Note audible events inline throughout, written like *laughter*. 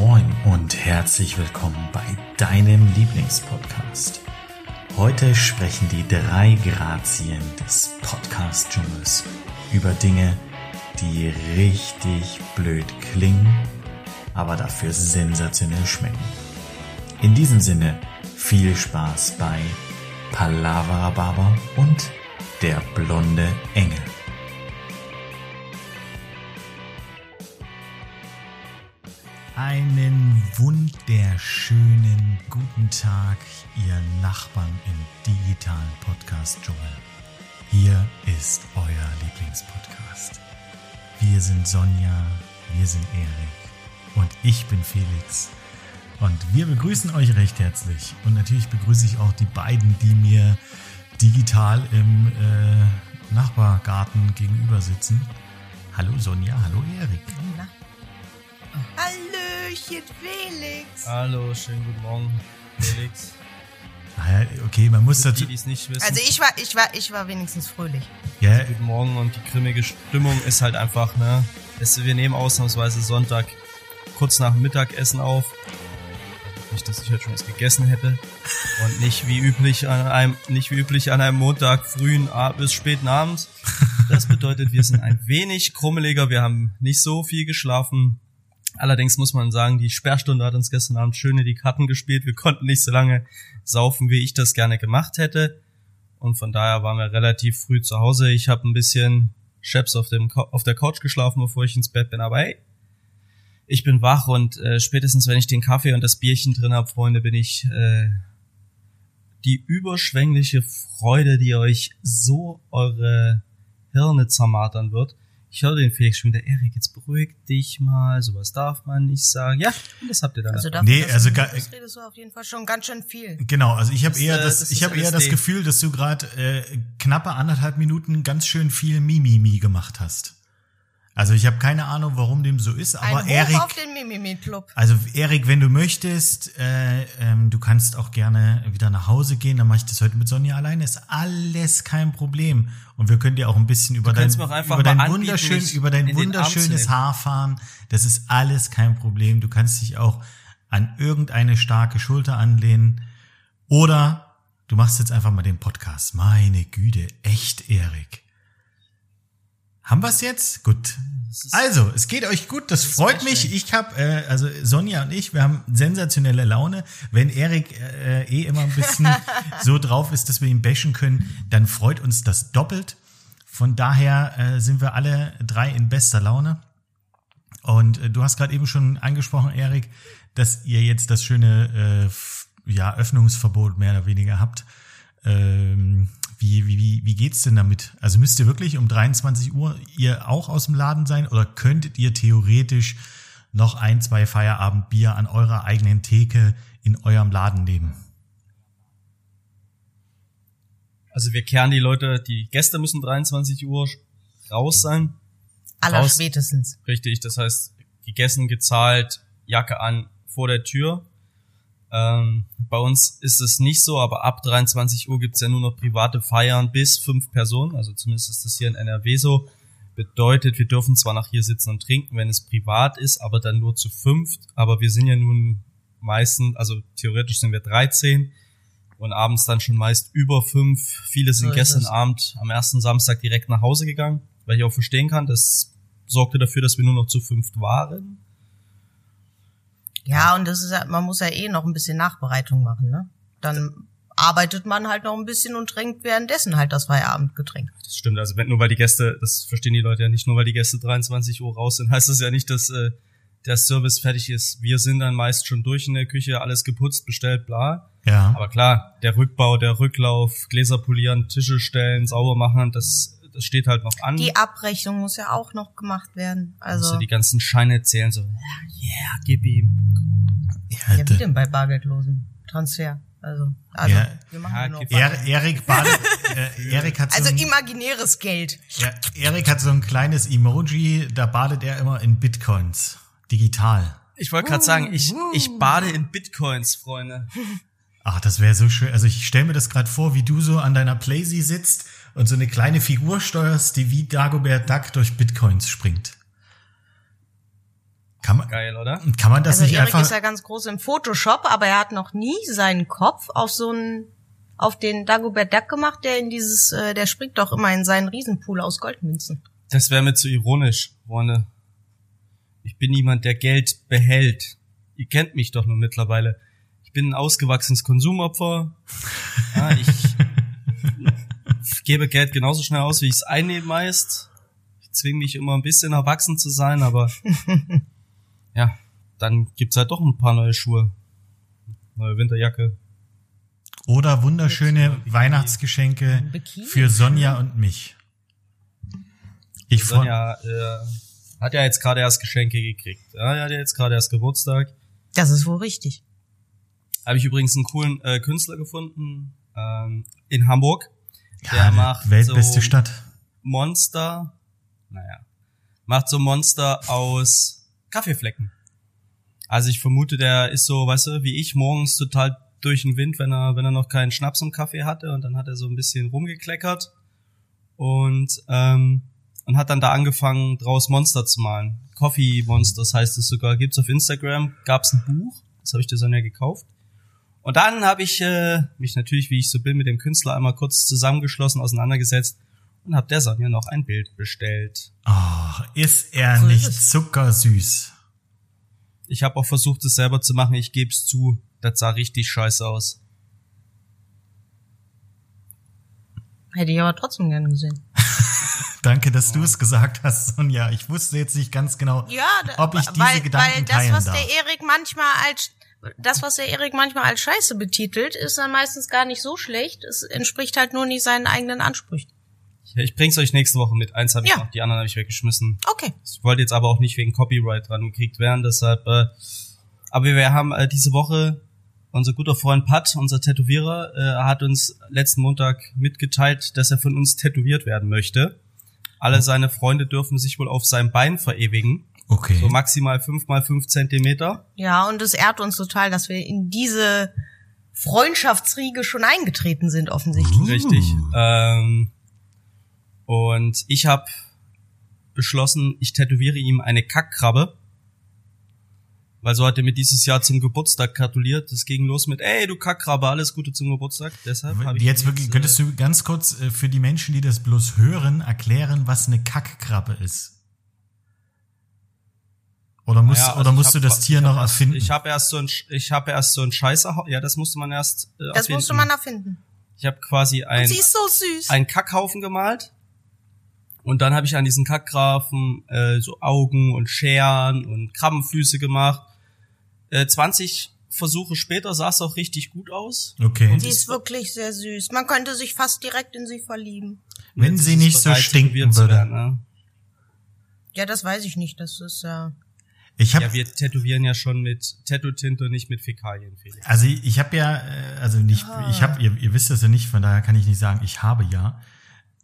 Moin und herzlich willkommen bei deinem Lieblingspodcast. Heute sprechen die drei Grazien des Podcast-Dschungels über Dinge, die richtig blöd klingen, aber dafür sensationell schmecken. In diesem Sinne viel Spaß bei Palavra Barber und der blonde Engel. Einen wunderschönen guten Tag, ihr Nachbarn im digitalen Podcast-Dschungel. Hier ist euer Lieblingspodcast. Wir sind Sonja, wir sind Erik und ich bin Felix. Und wir begrüßen euch recht herzlich. Und natürlich begrüße ich auch die beiden, die mir digital im äh, Nachbargarten gegenüber sitzen. Hallo Sonja, hallo Erik. Hallöchen, Felix. Hallo, schönen guten Morgen, Felix. Ah ja, okay, man muss dazu. die. Also ich war, ich war, ich war wenigstens fröhlich. Ja, Guten Morgen und die grimmige Stimmung ist halt einfach, ne? Es, wir nehmen ausnahmsweise Sonntag kurz nach dem Mittagessen auf. Nicht, dass ich heute schon was gegessen hätte. Und nicht wie üblich an einem, nicht wie üblich an einem Montag frühen bis späten Abend. Das bedeutet, wir sind ein wenig krummeliger. Wir haben nicht so viel geschlafen. Allerdings muss man sagen, die Sperrstunde hat uns gestern Abend schön in die Karten gespielt. Wir konnten nicht so lange saufen, wie ich das gerne gemacht hätte. Und von daher waren wir relativ früh zu Hause. Ich habe ein bisschen Chefs auf, auf der Couch geschlafen, bevor ich ins Bett bin. Aber hey, ich bin wach und äh, spätestens, wenn ich den Kaffee und das Bierchen drin habe, Freunde, bin ich äh, die überschwängliche Freude, die euch so eure Hirne zermartern wird. Ich höre den Felix schon wieder, Erik, jetzt beruhig dich mal, sowas darf man nicht sagen. Ja, und das habt ihr dann. Also dafür, Nee, also das redest du auf jeden Fall schon ganz schön viel. genau. Also ich habe eher äh, das, das ich habe eher das. Gefühl, dass du gerade äh, knappe anderthalb Minuten ganz schön viel Mimimi gemacht hast. Also ich habe keine Ahnung, warum dem so ist, aber Ein Hoch Erik, auf den Mimimi-Club. also Erik, wenn du möchtest, äh, ähm, du kannst auch gerne wieder nach Hause gehen. Dann mache ich das heute mit Sonja alleine. Ist alles kein Problem. Und wir können dir auch ein bisschen über dein, über dein anbieten, wunderschön, über dein wunderschönes. Haar fahren. Das ist alles kein Problem. Du kannst dich auch an irgendeine starke Schulter anlehnen. Oder du machst jetzt einfach mal den Podcast. Meine Güte, echt, Erik. Haben wir's jetzt? Gut. Also, es geht euch gut, das, freut sehr mich. Ich habe, äh, also Sonja und ich, wir haben sensationelle Laune. Wenn Erik äh, eh immer ein bisschen *laughs* so drauf ist, dass wir ihn bashen können, dann freut uns das doppelt. Von daher äh, sind wir alle drei in bester Laune. Und äh, du hast gerade eben schon angesprochen, Erik, dass ihr jetzt das schöne äh, ja, Öffnungsverbot mehr oder weniger habt. Ähm, wie, wie, wie, wie geht's denn damit? Also müsst ihr wirklich um 23 Uhr ihr auch aus dem Laden sein oder könntet ihr theoretisch noch ein, zwei Feierabendbier an eurer eigenen Theke in eurem Laden nehmen? Also wir kehren die Leute, die Gäste müssen 23 Uhr raus sein. Aller spätestens. Richtig, das heißt, gegessen, gezahlt, Jacke an, vor der Tür. Ähm, bei uns ist es nicht so, aber ab 23 Uhr gibt's ja nur noch private Feiern bis fünf Personen, also zumindest ist das hier in NRW so. Bedeutet, wir dürfen zwar nach hier sitzen und trinken, wenn es privat ist, aber dann nur zu fünft. Aber wir sind ja nun meistens, also theoretisch sind wir 13 und abends dann schon meist über fünf. Viele sind ist gestern es. Abend am ersten Samstag direkt nach Hause gegangen, weil ich auch verstehen kann, das sorgte dafür, dass wir nur noch zu fünft waren. Ja, und das ist ja, man muss ja eh noch ein bisschen Nachbereitung machen, ne? Dann arbeitet man halt noch ein bisschen und trinkt währenddessen halt das Feierabendgetränk. Das stimmt, also wenn, nur weil die Gäste, das verstehen die Leute ja nicht, nur weil die Gäste 23 Uhr raus sind, *laughs* heißt das ja nicht, dass äh, der Service fertig ist. Wir sind dann meist schon durch in der Küche, alles geputzt, bestellt, bla. Ja. Aber klar, der Rückbau, der Rücklauf, Gläser polieren, Tische stellen, sauber machen, das, das steht halt noch an. Die Abrechnung muss ja auch noch gemacht werden. also Also, die ganzen Scheine zählen so, ja, yeah, gib ihm. ja, ja, wie denn bei bargeldlosen Transfer? Also, also Ja. wir machen Ja, gib- Er, Erik badet, *laughs* äh, Erik hat so Also ein, imaginäres Geld. ja, Erik hat so ein kleines Emoji, da badet er immer in Bitcoins. Digital. Ich wollte gerade sagen, ich, ich bade in Bitcoins, Freunde. Ach, das wäre so schön. Also ich stelle mir das gerade vor, wie du so an deiner Playsee sitzt und so eine kleine Figur steuerst, die wie Dagobert Duck durch Bitcoins springt. Kann man, Geil, oder? kann man das Also nicht Erik einfach... ist ja ganz groß im Photoshop, aber er hat noch nie seinen Kopf auf so einen auf den Dagobert Duck gemacht, der in dieses, äh, der springt doch immer in seinen Riesenpool aus Goldmünzen. Das wäre mir zu ironisch, Freunde. Ich bin niemand, der Geld behält. Ihr kennt mich doch nur mittlerweile. Ich bin ein ausgewachsenes Konsumopfer. *laughs* Ja, ich gebe Geld genauso schnell aus, wie ich es einnehme meist. Ich zwinge mich immer ein bisschen erwachsen zu sein, aber *laughs* ja, dann gibt's halt doch ein paar neue Schuhe. Neue Winterjacke. Oder wunderschöne Weihnachtsgeschenke Bikini? für Sonja und mich. Ich Sonja äh, hat ja jetzt gerade erst Geschenke gekriegt. Ja, er hat ja jetzt gerade erst Geburtstag. Das ist wohl richtig. Habe ich übrigens einen coolen äh, Künstler gefunden ähm, in Hamburg. Der ja, macht weltbeste so Stadt. Monster, naja, macht so Monster aus Kaffeeflecken. Also ich vermute, der ist so, weißt du, wie ich, morgens total durch den Wind, wenn er, wenn er noch keinen Schnaps im Kaffee hatte und dann hat er so ein bisschen rumgekleckert und, ähm, und hat dann da angefangen, draus Monster zu malen. Coffee Monsters heißt es sogar, gibt's auf Instagram, gab's ein Buch, das habe ich der Sonja gekauft. Und dann habe ich äh, mich natürlich, wie ich so bin, mit dem Künstler einmal kurz zusammengeschlossen, auseinandergesetzt und habe der Sonja noch ein Bild bestellt. Oh, ist er nicht zuckersüß? Ich habe auch versucht, es selber zu machen. Ich geb's zu, das sah richtig scheiße aus. Hätte ich aber trotzdem gern gesehen. *laughs* Danke, dass du es gesagt hast, Sonja. Ich wusste jetzt nicht ganz genau, Ja, ob ich diese weil, Gedanken weil das, teilen was darf. der Erik manchmal als das, was der Erik manchmal als Scheiße betitelt, ist dann meistens gar nicht so schlecht. Es entspricht halt nur nicht seinen eigenen Ansprüchen. Ich bring's euch nächste Woche mit. Eins habe ich Ja. noch, die anderen habe ich weggeschmissen. Okay. Ich wollte jetzt aber auch nicht wegen Copyright dran gekriegt werden, deshalb. Äh, aber wir haben äh, diese Woche unser guter Freund Pat, unser Tätowierer, äh, hat uns letzten Montag mitgeteilt, dass er von uns tätowiert werden möchte. Alle seine Freunde dürfen sich wohl auf seinem Bein verewigen, Okay. so maximal fünf mal fünf Zentimeter. Ja, und es ehrt uns total, dass wir in diese Freundschaftsriege schon eingetreten sind, offensichtlich. Richtig. Ähm, und ich habe beschlossen, ich tätowiere ihm eine Kackkrabbe. Weil so hat er mir dieses Jahr zum Geburtstag gratuliert. Das ging los mit, ey, du Kackkrabbe, alles Gute zum Geburtstag. Deshalb habe ich Jetzt wirklich, könntest du ganz kurz äh, für die Menschen, die das bloß hören, erklären, was eine Kackkrabbe ist? Oder musst, Naja, also oder musst hab- du das Tier noch hab erfinden? Ich habe erst so ein, ich habe erst so ein Scheißer, ja, das musste man erst äh, Das erfinden. musste man erfinden. Ich habe quasi ein, Sie ist so süß. einen Kackhaufen gemalt. Und dann habe ich an diesen Kackgrafen äh, so Augen und Scheren und Krabbenfüße gemacht. Äh, 20 Versuche später sah es auch richtig gut aus. okay. Sie ist wirklich sehr süß. Man könnte sich fast direkt in sie verlieben. Wenn sie nicht so stinken würde. werden, ne? Ja, das weiß ich nicht. Das ist äh, Ich habe Ja, wir tätowieren ja schon mit Tattoo-Tinte und nicht mit Fäkalien, Felix. Also ich habe ja, äh, also nicht, ich habe, ihr, ihr wisst das ja nicht, von daher kann ich nicht sagen, ich habe ja.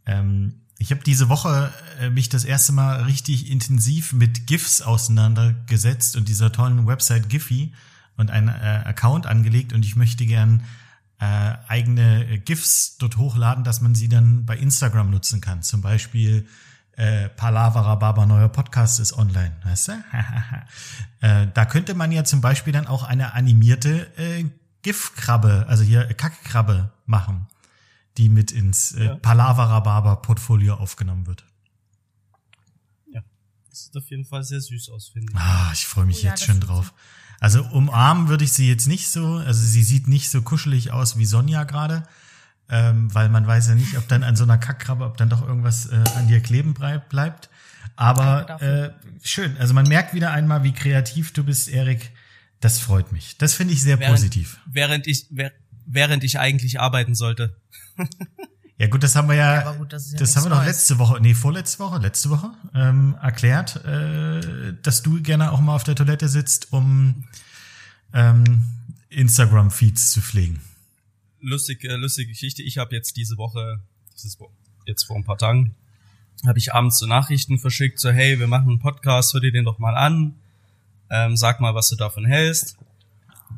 Ähm, ich habe diese Woche äh, mich das erste Mal richtig intensiv mit GIFs auseinandergesetzt und dieser tollen Website Giphy und einen äh, Account angelegt und ich möchte gern äh, eigene äh, GIFs dort hochladen, dass man sie dann bei Instagram nutzen kann. Zum Beispiel äh, Palavra Baba neuer Podcast ist online, weißt du? *laughs* äh, da könnte man ja zum Beispiel dann auch eine animierte äh, GIF-Krabbe, also hier Kackkrabbe machen, die mit ins äh, Ja. Palavra Baba Portfolio aufgenommen wird. Ja. Das sieht auf jeden Fall sehr süß aus, finde ich. Ah, ich freue mich Oh ja, jetzt schon drauf. Also umarmen würde ich sie jetzt nicht so, also sie sieht nicht so kuschelig aus wie Sonja gerade, ähm, weil man weiß ja nicht, ob dann an so einer Kackkrabbe, ob dann doch irgendwas äh, an dir kleben bleibt. Aber äh, schön, also man merkt wieder einmal, wie kreativ du bist, Erik. Das freut mich. Das finde ich sehr Während- positiv. Während ich, währ- während ich eigentlich arbeiten sollte. *laughs* Ja gut, das haben wir ja, aber gut, das ja das haben wir doch letzte Woche, nee, vorletzte Woche, letzte Woche ähm, erklärt, äh, dass du gerne auch mal auf der Toilette sitzt, um ähm, Instagram-Feeds zu pflegen. Lustig, äh, lustige Geschichte. Ich habe jetzt diese Woche, dieses Wo- jetzt vor ein paar Tagen, habe ich abends so Nachrichten verschickt, so hey, wir machen einen Podcast, hör dir den doch mal an, ähm, sag mal, was du davon hältst.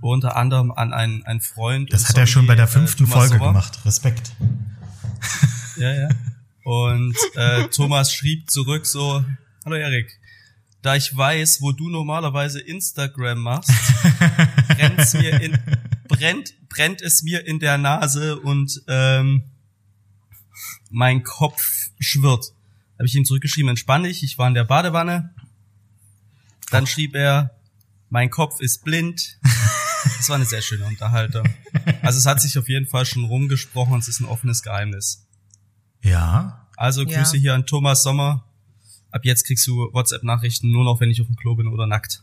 Unter anderem an einen, einen Freund. Das hat er schon bei der Zombie, äh, fünften Thomas Folge Sommer. gemacht. Respekt. *laughs* Ja, ja. Und äh, Thomas schrieb zurück so, hallo Erik, da ich weiß, wo du normalerweise Instagram machst, *laughs* brennt's mir in, brennt, brennt es mir in der Nase und ähm, mein Kopf schwirrt. Habe ich ihm zurückgeschrieben, entspann dich, ich war in der Badewanne. Dann schrieb er, mein Kopf ist blind. Das war eine sehr schöne Unterhaltung. Also es hat sich auf jeden Fall schon rumgesprochen, es ist ein offenes Geheimnis. Ja. Also Grüße Ja. hier an Thomas Sommer. Ab jetzt kriegst du WhatsApp-Nachrichten nur noch, wenn ich auf dem Klo bin oder nackt.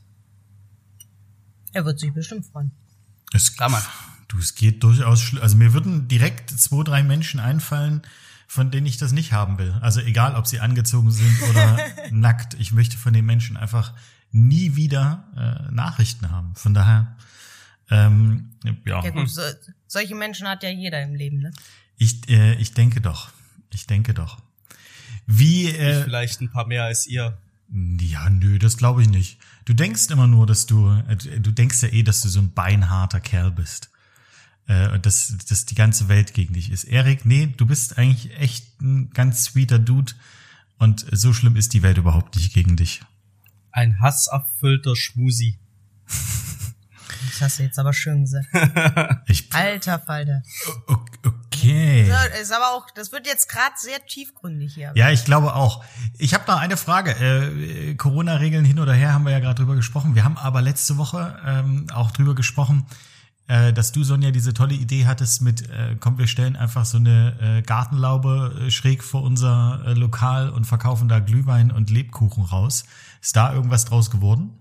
Er wird sich bestimmt freuen. Es, Klar, Mann. Du, es geht durchaus Also mir würden direkt zwei, drei Menschen einfallen, von denen ich das nicht haben will. Also egal, ob sie angezogen sind oder *laughs* nackt. Ich möchte von den Menschen einfach nie wieder äh, Nachrichten haben. Von daher, ähm, ja, Ja gut, so, solche Menschen hat ja jeder im Leben, ne? ich, äh, ich denke doch. Ich denke doch. Wie, äh, Vielleicht ein paar mehr als ihr. Ja, nö, das glaube ich nicht. Du denkst immer nur, dass du, äh, du denkst ja eh, dass du so ein beinharter Kerl bist. Äh, Und dass, dass die ganze Welt gegen dich ist. Erik, nee, du bist eigentlich echt ein ganz sweeter Dude. Und so schlimm ist die Welt überhaupt nicht gegen dich. Ein hasserfüllter Schmusi. Das hast du jetzt aber schön gesagt. *laughs* Ich, Alter Falter. Okay. Ist aber auch, das wird jetzt gerade sehr tiefgründig hier. Ja, ich glaube auch. Ich habe noch eine Frage. Äh, Corona-Regeln hin oder her haben wir ja gerade drüber gesprochen. Wir haben aber letzte Woche ähm, auch drüber gesprochen, äh, dass du, Sonja, diese tolle Idee hattest mit, äh, komm, wir stellen einfach so eine äh, Gartenlaube äh, schräg vor unser äh, Lokal und verkaufen da Glühwein und Lebkuchen raus. Ist da irgendwas draus geworden?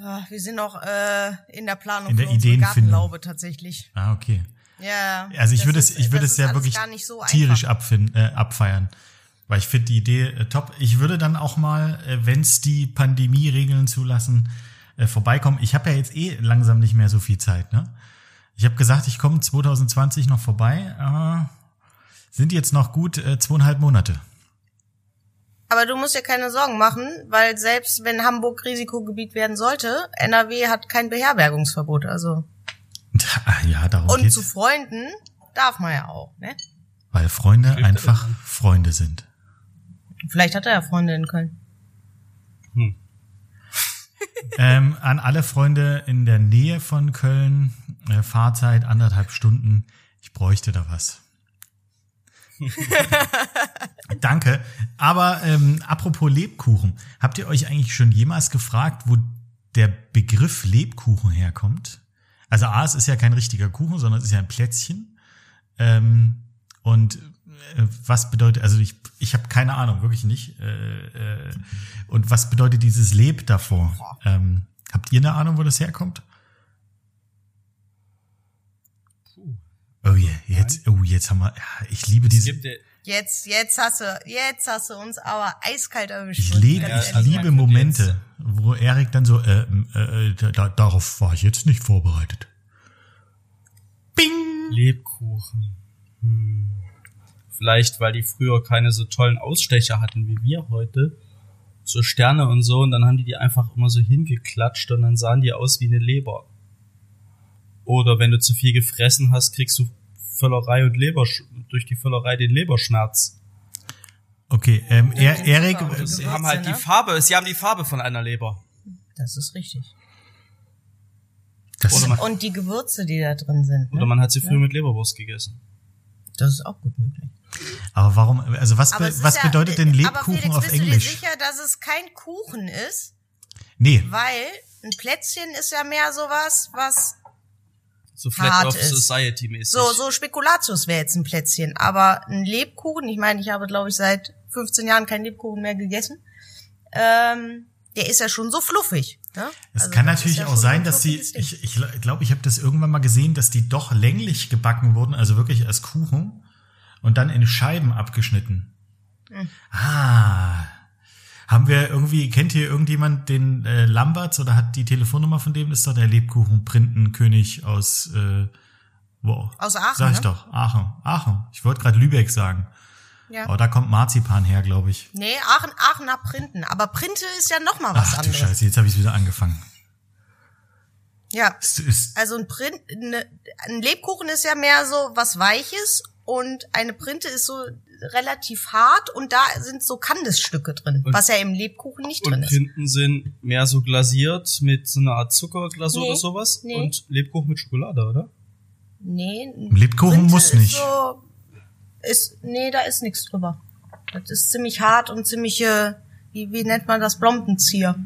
Ja, wir sind noch äh, in der Planung In der Ideenfindung. Tatsächlich. Ah, okay. Ja. Also ich würde es, ich würde es ja wirklich so tierisch einfach. abfin äh, abfeiern. Weil ich finde die Idee äh, top. Ich würde dann auch mal, äh, wenn es die Pandemie-Regeln zulassen, äh, vorbeikommen. Ich habe ja jetzt eh langsam nicht mehr so viel Zeit. Ne? Ich habe gesagt, ich komme 2020 noch vorbei. Aber sind jetzt noch gut äh, zweieinhalb Monate. Aber du musst dir keine Sorgen machen, weil selbst wenn Hamburg Risikogebiet werden sollte, NRW hat kein Beherbergungsverbot. Also *laughs* ja, darum und geht's. zu Freunden darf man ja auch. Ne? Weil Freunde einfach. Freunde sind. Vielleicht hat er ja Freunde in Köln. *laughs* ähm, an alle Freunde in der Nähe von Köln, äh, Fahrzeit anderthalb Stunden. Ich bräuchte da was. *laughs* Danke. Aber ähm, apropos Lebkuchen, habt ihr euch eigentlich schon jemals gefragt, wo der Begriff Lebkuchen herkommt? Also A, es ist ja kein richtiger Kuchen, sondern es ist ja ein Plätzchen. Ähm, und äh, was bedeutet, also ich, ich habe keine Ahnung, wirklich nicht. Äh, äh, und was bedeutet dieses Leb davor? Ähm, habt ihr eine Ahnung, wo das herkommt? Oh yeah, jetzt, oh jetzt haben wir, ja, ich liebe Es diese, ja- Jetzt, jetzt hast du, jetzt hast du uns aber eiskalt erwischt. ich lebe, ganz ich ehrlich liebe. Momente, wo Erik dann so, äh, äh, da, da, darauf war ich jetzt nicht vorbereitet. Bing! Lebkuchen. Hm. Vielleicht, weil die früher keine so tollen Ausstecher hatten wie wir heute. So Sterne und so. Und dann haben die die einfach immer so hingeklatscht und dann sahen die aus wie eine Leber. Oder wenn du zu viel gefressen hast, kriegst du Völlerei und Leber, durch die Völlerei den Leberschmerz. Okay, ähm, er, Erik, äh, Sie haben halt die ne? Farbe, sie haben die Farbe von einer Leber. Das ist richtig. das, Oder man, Und die Gewürze, die da drin sind. oder Ne? man hat sie früher mit Leberwurst gegessen. Das ist auch gut möglich. aber warum, also was, be, was ja- bedeutet denn aber Lebkuchen Felix, auf Englisch? dir sicher, dass es kein Kuchen ist? Nee, Weil ein Plätzchen ist ja mehr sowas, was So Flat ist. Society mäßig. so so Spekulatius wäre jetzt ein Plätzchen, aber ein Lebkuchen, ich meine, ich habe glaube ich seit 15 Jahren keinen Lebkuchen mehr gegessen. Ähm, der ist ja schon so fluffig. Ne? Es Also kann natürlich ja auch sein, ein dass die, Ding. ich, ich glaube, ich, glaub, ich habe das irgendwann mal gesehen, dass die doch länglich gebacken wurden, also wirklich als Kuchen und dann in Scheiben abgeschnitten. Hm. Ah. Haben wir irgendwie, kennt hier irgendjemand den äh, Lamberts oder hat die Telefonnummer von dem? Ist doch der Lebkuchenprintenkönig aus, äh, wo? Aus Aachen, Sag ich ne? doch, Aachen. Aachen. Ich wollte gerade Lübeck sagen. Ja. Aber da kommt Marzipan her, glaube ich. Nee, Aachen, Aachener Printen. Aber Printe ist ja noch mal was Ach du anderes. Scheiße, jetzt habe ich wieder angefangen. Ja. Es ist, Also ein Print, ne, ein Lebkuchen ist ja mehr so was Weiches und eine Printe ist so relativ hart und da sind so Kandisstücke drin, Und- was ja im Lebkuchen nicht Und drin ist. Printen sind mehr so glasiert mit so einer Art Zuckerglasur Nee, oder sowas. nee. Und Lebkuchen mit Schokolade, oder? Nee, Lebkuchen muss nicht. So, ist, nee, da ist nichts drüber. Das ist ziemlich hart und ziemlich, äh, wie, wie nennt man das, Blombenzieher.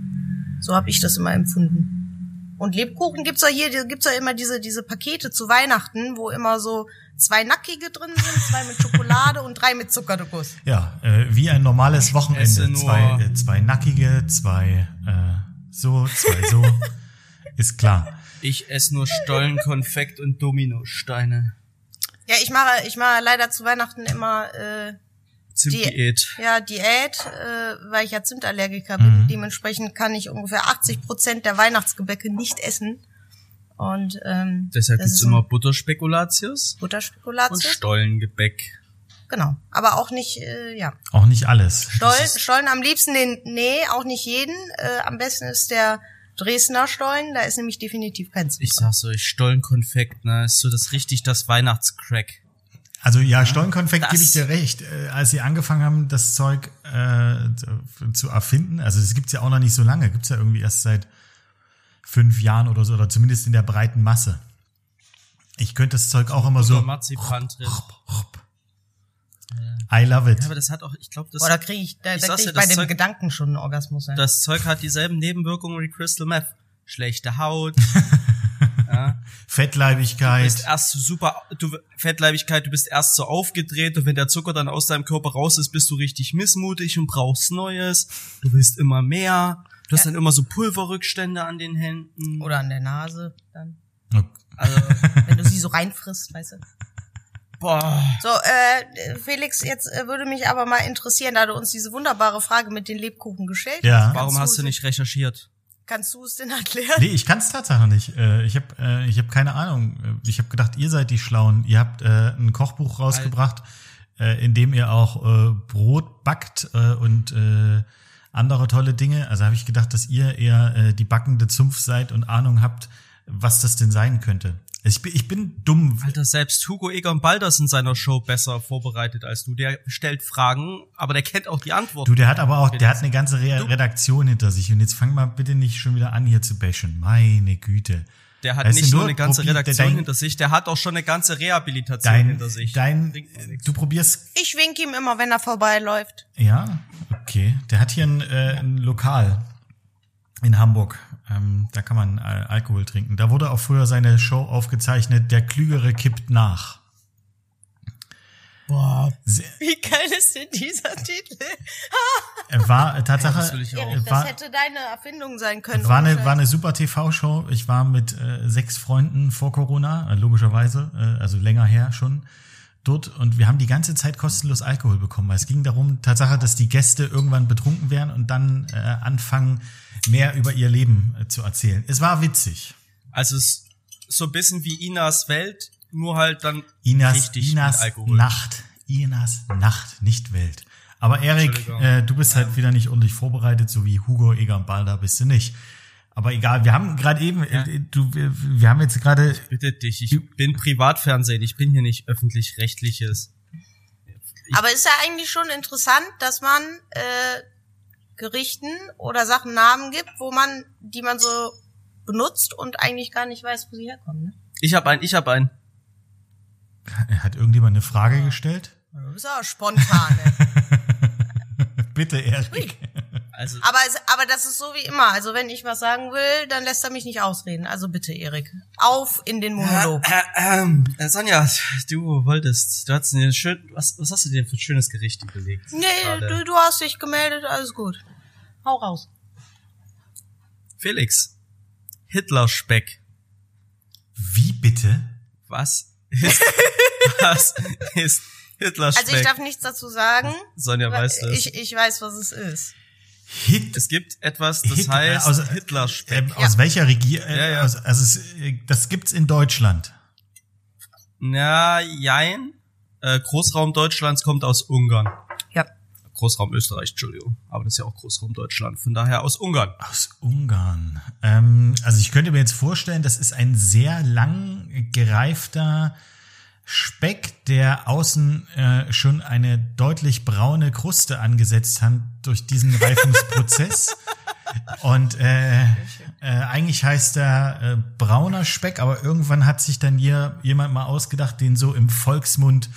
So habe ich das immer empfunden. Und Lebkuchen gibt's ja hier, gibt's ja immer diese, diese Pakete zu Weihnachten, wo immer so zwei nackige drin sind, zwei mit Schokolade und drei mit Zuckerguss. Ja, äh, wie ein normales Wochenende. Zwei, äh, zwei nackige, zwei äh, so, zwei so. *laughs* Ist klar. Ich esse nur Stollen, Konfekt und Dominosteine. Ja, ich mache, ich mache leider zu Weihnachten immer äh, Zimtdiät. ja Diät, äh, weil ich ja Zimtallergiker bin. Dementsprechend kann ich ungefähr 80 Prozent der Weihnachtsgebäcke nicht essen. Und ähm, Deshalb gibt's immer Butterspekulatius und Butterspekulatius. Stollengebäck. Genau, aber auch nicht, äh, ja. Auch nicht alles. Stollen, Stollen am liebsten den, nee, auch nicht jeden. Äh, am besten ist der Dresdner Stollen, da ist nämlich definitiv kein Zucker. Ich sag's euch, Stollenkonfekt, ne, ist so das richtig das Weihnachtscrack. Also ja, Stollenkonfekt das- gebe ich dir recht. Äh, als sie angefangen haben, das Zeug äh, zu erfinden, also das gibt's ja auch noch nicht so lange, gibt's ja irgendwie erst seit fünf Jahren oder so, oder zumindest in der breiten Masse. Ich könnte das Zeug auch immer So so. Marzipan drin. I love it. Ja, aber das hat auch, ich glaube, das, Oder kriege ich, da, Ich da krieg ich bei dem Zeug- Gedanken schon einen Orgasmus. Ja. das Zeug hat dieselben Nebenwirkungen wie Crystal Meth. Schlechte Haut, *laughs* du Fettleibigkeit. bist erst super, du, Fettleibigkeit, du bist erst so aufgedreht und wenn der Zucker dann aus deinem Körper raus ist, bist du richtig missmutig und brauchst Neues. Du willst immer mehr. Du hast dann immer so Pulverrückstände an den Händen. Oder an der Nase dann. Also, Wenn du sie so reinfrisst, weißt du. boah. So, äh, Felix, jetzt äh, würde mich aber mal interessieren, da du uns diese wunderbare Frage mit den Lebkuchen gestellt Ja. hast. Warum kannst hast du nicht recherchiert? Kannst du es denn erklären? Nee, ich kann es tatsächlich nicht. Äh, Ich habe äh, ich hab keine Ahnung. Ich habe gedacht, ihr seid die Schlauen. Ihr habt äh, ein Kochbuch rausgebracht, äh, in dem ihr auch äh, Brot backt äh, und äh, andere tolle Dinge. Also habe ich gedacht, dass ihr eher äh, die backende Zunft seid und Ahnung habt, was das denn sein könnte. Ich bin, ich bin dumm. Alter, selbst Hugo Egon Balders in seiner Show besser vorbereitet als du. Der stellt Fragen, aber der kennt auch die Antworten. Du, der hat aber auch, der hat eine ganze Re Redaktion hinter sich. Und jetzt fang mal bitte nicht schon wieder an, hier zu bashen. Meine Güte. Der hat Weißt du, nicht nur nur eine ganze Redaktion dein- hinter sich, der hat auch schon eine ganze Rehabilitation Dein, hinter sich. dein, du probierst Ich wink ihm immer, wenn er vorbeiläuft. Ja, okay. Der hat hier ein, äh, ein Lokal in Hamburg. Ähm, da kann man äh, Alkohol trinken. Da wurde auch früher seine Show aufgezeichnet, Der Klügere kippt nach. Boah, Sehr, Wie geil ist denn dieser Titel? *laughs* er war äh, Tatsache, das will ich auch. äh, Erik, das war, hätte deine Erfindung sein können. war, eine, war eine super TV-Show. Ich war mit äh, sechs Freunden vor Corona, äh, logischerweise, äh, also länger her schon, dort. Und wir haben die ganze Zeit kostenlos Alkohol bekommen. Weil es ging darum, Tatsache, dass die Gäste irgendwann betrunken wären und dann äh, anfangen, mehr über ihr Leben äh, zu erzählen. Es war witzig. also es ist so ein bisschen wie Inas Welt, nur halt dann Inas, richtig Inas mit Alkohol. Nacht. Inas Nacht, nicht Welt. Aber Erik, äh, du bist halt wieder nicht ordentlich vorbereitet, so wie Hugo Egon Balder bist du nicht. Aber egal, wir haben gerade eben, äh, du, wir, wir haben jetzt gerade, Bitte dich, ich bin Privatfernsehen, ich bin hier nicht öffentlich-rechtliches. Aber ist ja eigentlich schon interessant, dass man äh, Gerichten oder Sachen Namen gibt, wo man, die man so benutzt und eigentlich gar nicht weiß, wo sie herkommen. Ne? Ich hab einen, ich hab einen. Hat irgendjemand eine Frage gestellt? Du bist ja spontan. ne? *laughs* Bitte, Erik. Also aber, es, aber das ist so wie immer. Also wenn ich was sagen will, dann lässt er mich nicht ausreden. Also bitte, Erik, auf in den Monolog. Äh, ähm, äh, Sonja, du wolltest, du hast dir schön, was, was hast du dir für ein schönes Gericht überlegt? Nee, du, du hast dich gemeldet, alles gut. Hau raus. Felix, Hitlerspeck. Wie bitte? Was *laughs* was ist Hitlerspeck? Also ich darf nichts dazu sagen. Sonja weiß das. Ich, ich weiß, was es ist. Hit, es gibt etwas, das Hit- heißt aus- Hitlerspeck. äh, aus welcher Regierung? Äh, Ja, ja. Aus, also es, äh, das gibt's in Deutschland. Na, jein. Äh, Großraum Deutschlands kommt aus Ungarn. Großraum Österreich, Entschuldigung. Aber das ist ja auch Großraum Deutschland. Von daher aus Ungarn. Aus Ungarn. Ähm, also ich könnte mir jetzt vorstellen, das ist ein sehr lang gereifter Speck, der außen äh, schon eine deutlich braune Kruste angesetzt hat durch diesen Reifungsprozess. *laughs* Und äh, äh, eigentlich heißt er äh, brauner Speck, aber irgendwann hat sich dann hier jemand mal ausgedacht, den so im Volksmund,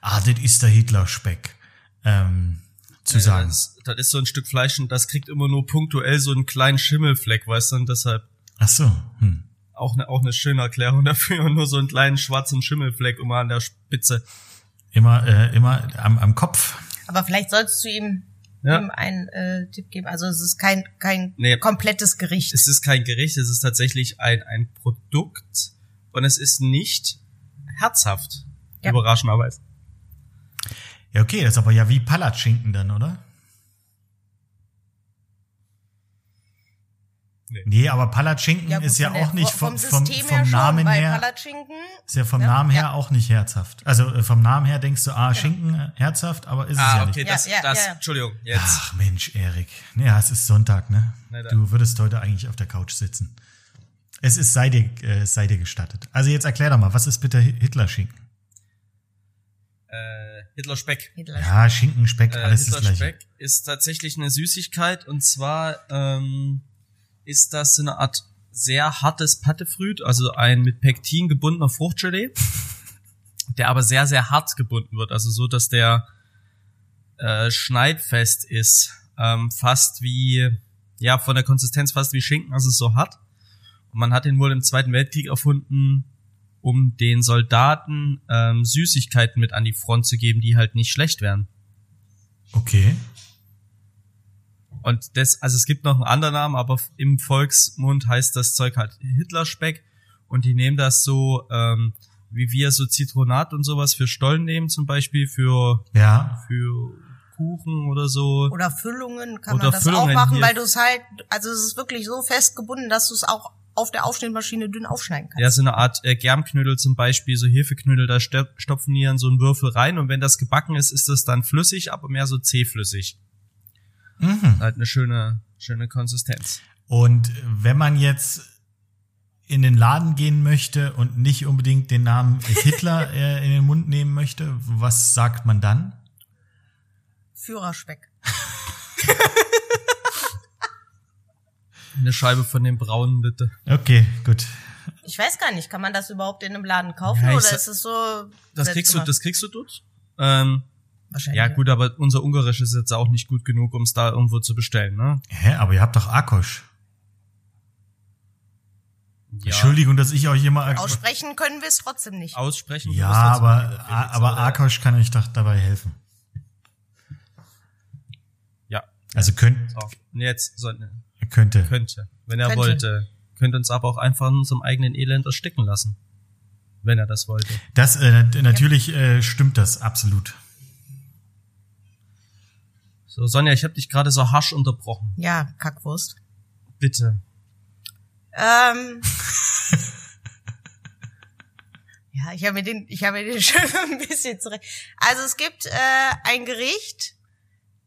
ah, das ist der Hitler-Speck, ähm, zu Ja, sagen. Das, das ist so ein Stück Fleisch und das kriegt immer nur punktuell so einen kleinen Schimmelfleck, weißt du, und deshalb Ach so, hm. auch eine, auch eine schöne Erklärung *laughs* dafür, nur so einen kleinen schwarzen Schimmelfleck immer an der Spitze. immer, äh, immer am, am Kopf. Aber vielleicht solltest du ihm, Ja. ihm einen äh, Tipp geben. Also es ist kein, kein Nee. komplettes Gericht. Es ist kein Gericht, es ist tatsächlich ein, ein Produkt und es ist nicht herzhaft, Ja. überraschenderweise. Ja, okay, das ist aber ja wie Palatschinken dann, oder? Nee. Nee, aber Palatschinken gut, ist ja auch nicht vom vom, vom, vom Namen her, Palatschinken, ist ja vom Ja, Namen her ja. auch nicht herzhaft. Also äh, vom Namen her denkst du, ah, Schinken äh, herzhaft, aber ist es Ah, ja okay, nicht. das, Ja, ja, das, ja. Entschuldigung, jetzt. Ach Mensch, Erik. Ja, es ist Sonntag, ne? Du würdest heute eigentlich auf der Couch sitzen. Es ist sei dir, äh, sei dir gestattet. Also jetzt erklär doch mal, was ist bitte Hitler-Schinken? Äh, Hitler Speck. Hitler. Ja, Schinken, Speck, Äh, alles das Hitler gleiche. Speck ist tatsächlich eine Süßigkeit und zwar ähm, ist das so eine Art sehr hartes Pattefrüt, also ein mit Pektin gebundener Fruchtgelee, *laughs* der aber sehr, sehr hart gebunden wird, also so, dass der äh, schneidfest ist, ähm, fast wie, ja, von der Konsistenz fast wie Schinken, also so hart. Und man hat ihn wohl im Zweiten Weltkrieg erfunden, um den Soldaten ähm, Süßigkeiten mit an die Front zu geben, die halt nicht schlecht wären. Okay. Und das, also es gibt noch einen anderen Namen, aber im Volksmund heißt das Zeug halt Hitlerspeck. Und die nehmen das so, ähm, wie wir so Zitronat und sowas für Stollen nehmen, zum Beispiel für, Ja. für Kuchen oder so. Oder Füllungen kann Oder man das Füllungen auch machen, hier. weil du es halt, also es ist wirklich so festgebunden, dass du es auch auf der Aufschnittmaschine dünn aufschneiden kannst. Ja, so eine Art äh, Germknödel zum Beispiel, so Hefeknödel, da stop- stopfen die in so einen Würfel rein und wenn das gebacken ist, ist das dann flüssig, aber mehr so zähflüssig. Mhm. Halt eine schöne, schöne Konsistenz. Und wenn man jetzt in den Laden gehen möchte und nicht unbedingt den Namen Hitler *laughs* äh, in den Mund nehmen möchte, was sagt man dann? Führerspeck. Eine Scheibe von dem Braunen, bitte. Okay, gut. Ich weiß gar nicht, kann man das überhaupt in einem Laden kaufen Ja, oder ist es so? Das kriegst du, das kriegst du dort. Ähm, Wahrscheinlich. ja gut, aber unser Ungarisch ist jetzt auch nicht gut genug, um es da irgendwo zu bestellen, ne? Hä, aber ihr habt doch Akosch. Ja. Entschuldigung, dass ich euch immer... Aussprechen können wir es trotzdem nicht. Aussprechen. ja, aber, Felix, aber? Akosch kann euch doch dabei helfen. Ja. Also könnt, So. Und jetzt so, ne, könnte. könnte, wenn er Könnte. wollte, könnte uns aber auch einfach in unserem eigenen Elend ersticken lassen, wenn er das wollte. Das, äh, nat- natürlich äh, stimmt das, absolut. So, Sonja, ich habe dich gerade so harsch unterbrochen. Ja, Kackwurst. Bitte. Ähm, *laughs* ja, ich habe mir den, ich habe mir den *laughs* schon ein bisschen zurecht. Also es gibt äh, ein Gericht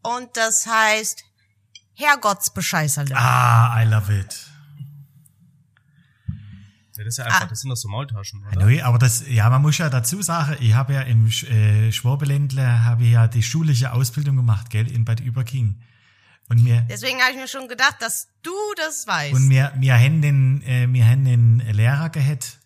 und das heißt Herrgottsbescheißerle. Ah, I love it. Ja, das ist ja einfach, Ah. das sind doch so Maultaschen, oder? Neu, aber das, ja, man muss ja dazu sagen, ich habe ja im äh, Schwabeländler habe ich ja die schulische Ausbildung gemacht, gell, in Bad Überking. Und mir, Deswegen habe ich mir schon gedacht, dass du das weißt. und mir, mir haben den, äh, mir haben den Lehrer gehabt,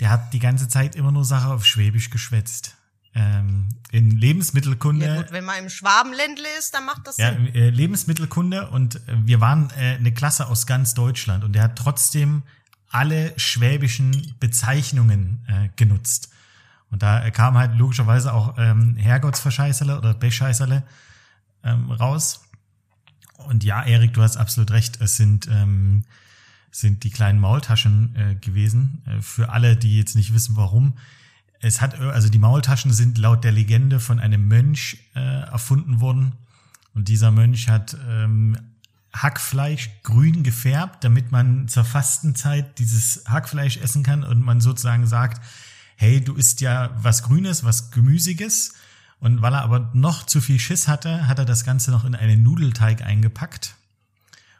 der hat die ganze Zeit immer nur Sachen auf Schwäbisch geschwätzt. Ähm, in Lebensmittelkunde. ja gut, wenn man im Schwabenländle ist, dann macht das Ja, Sinn. äh, Lebensmittelkunde und äh, wir waren äh, eine Klasse aus ganz Deutschland und der hat trotzdem alle schwäbischen Bezeichnungen äh, genutzt. Und da äh, kam halt logischerweise auch ähm, Herrgottsverscheißerle oder Bescheißerle ähm, raus. Und ja, Erik, du hast absolut recht. Es sind, ähm, sind die kleinen Maultaschen äh, gewesen. Äh, für alle, die jetzt nicht wissen, warum. Es hat, also die Maultaschen sind laut der Legende von einem Mönch äh, erfunden worden. Und dieser Mönch hat ähm, Hackfleisch grün gefärbt, damit man zur Fastenzeit dieses Hackfleisch essen kann und man sozusagen sagt, hey, du isst ja was Grünes, was Gemüsiges. Und weil er aber noch zu viel Schiss hatte, hat er das Ganze noch in einen Nudelteig eingepackt.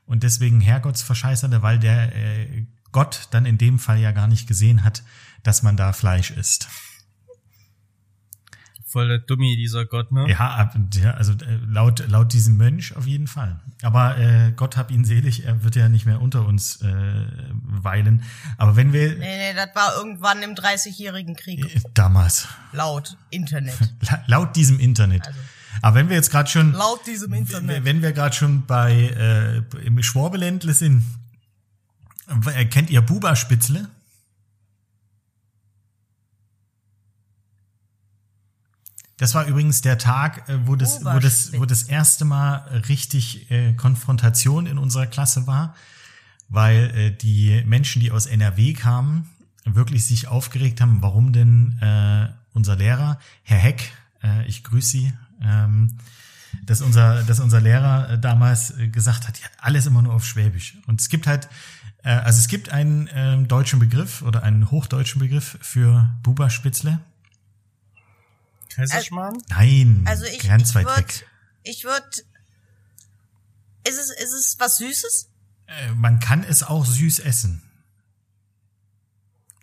Und deswegen Herrgottsverscheißerte, weil der äh, Gott dann in dem Fall ja gar nicht gesehen hat, dass man da Fleisch isst. Voll der Dummi, dieser Gott, ne? Ja, also äh, laut, laut diesem Mönch auf jeden Fall. Aber äh, Gott hab ihn selig, er wird ja nicht mehr unter uns äh, weilen. Aber wenn wir Nee, nee, das war irgendwann im 30-jährigen Krieg. äh, damals, Laut Internet. *laughs* la- laut diesem Internet. Also. Aber wenn wir jetzt gerade schon, Laut diesem Internet. wenn wir gerade schon bei äh, im Schwabeländle sind, äh, kennt ihr Buba Das war übrigens der Tag, äh, wo das, wo das, wo das erste Mal richtig äh, Konfrontation in unserer Klasse war, weil äh, die Menschen, die aus NRW kamen, wirklich sich aufgeregt haben, warum denn äh, unser Lehrer, Herr Heck, äh, ich grüße Sie, ähm, dass unser, dass unser Lehrer äh, damals äh, gesagt hat, ja, alles immer nur auf Schwäbisch. Und es gibt halt, äh, also es gibt einen ähm, deutschen Begriff oder einen hochdeutschen Begriff für Buberspitzle. Kaiserschmarrn? Nein, Also ich, ganz ich weit würd, weg. ich würde, ist es, ist es was Süßes? Äh, man kann es auch süß essen.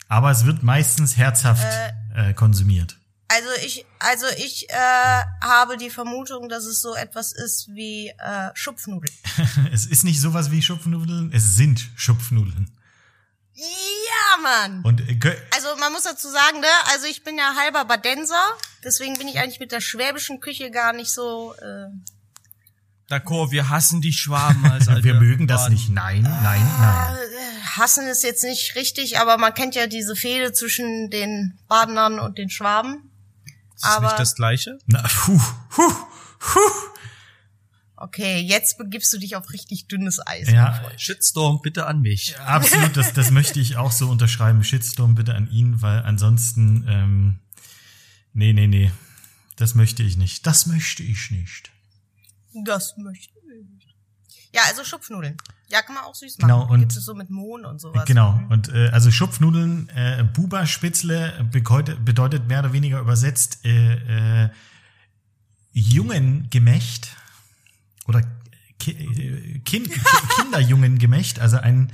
Aber es wird meistens herzhaft äh, konsumiert. Also ich, also ich äh, habe die Vermutung, dass es so etwas ist wie äh, Schupfnudeln. *laughs* es ist nicht sowas wie Schupfnudeln, es sind Schupfnudeln. Ja, Mann. Und äh, Also man muss dazu sagen, ne, also ich bin ja halber Badenser, deswegen bin ich eigentlich mit der schwäbischen Küche gar nicht so. Äh, D'accord, wir hassen die Schwaben als *laughs* wir mögen das Baden. nicht. Nein, nein, nein. äh, hassen ist jetzt nicht richtig, aber man kennt ja diese Fehde zwischen den Badenern und den Schwaben. Ist das aber- nicht das Gleiche? Na, puh, puh, puh. Okay, jetzt begibst du dich auf richtig dünnes Eis. Ja, Shitstorm bitte an mich. absolut, das, das möchte ich auch so unterschreiben. Shitstorm bitte an ihn, weil ansonsten, ähm, nee, nee, nee, das möchte ich nicht. Das möchte ich nicht. Das möchte ich nicht. Ja, also Schupfnudeln. Ja, kann man auch süß machen. Genau, und- Gibt es so mit Mohn und sowas. Genau, und äh, also Schupfnudeln, äh, Buba-Spitzle bedeutet, bedeutet mehr oder weniger übersetzt äh, äh, Jungengemächt oder Ki äh, kind, Kinderjungengemächt, also ein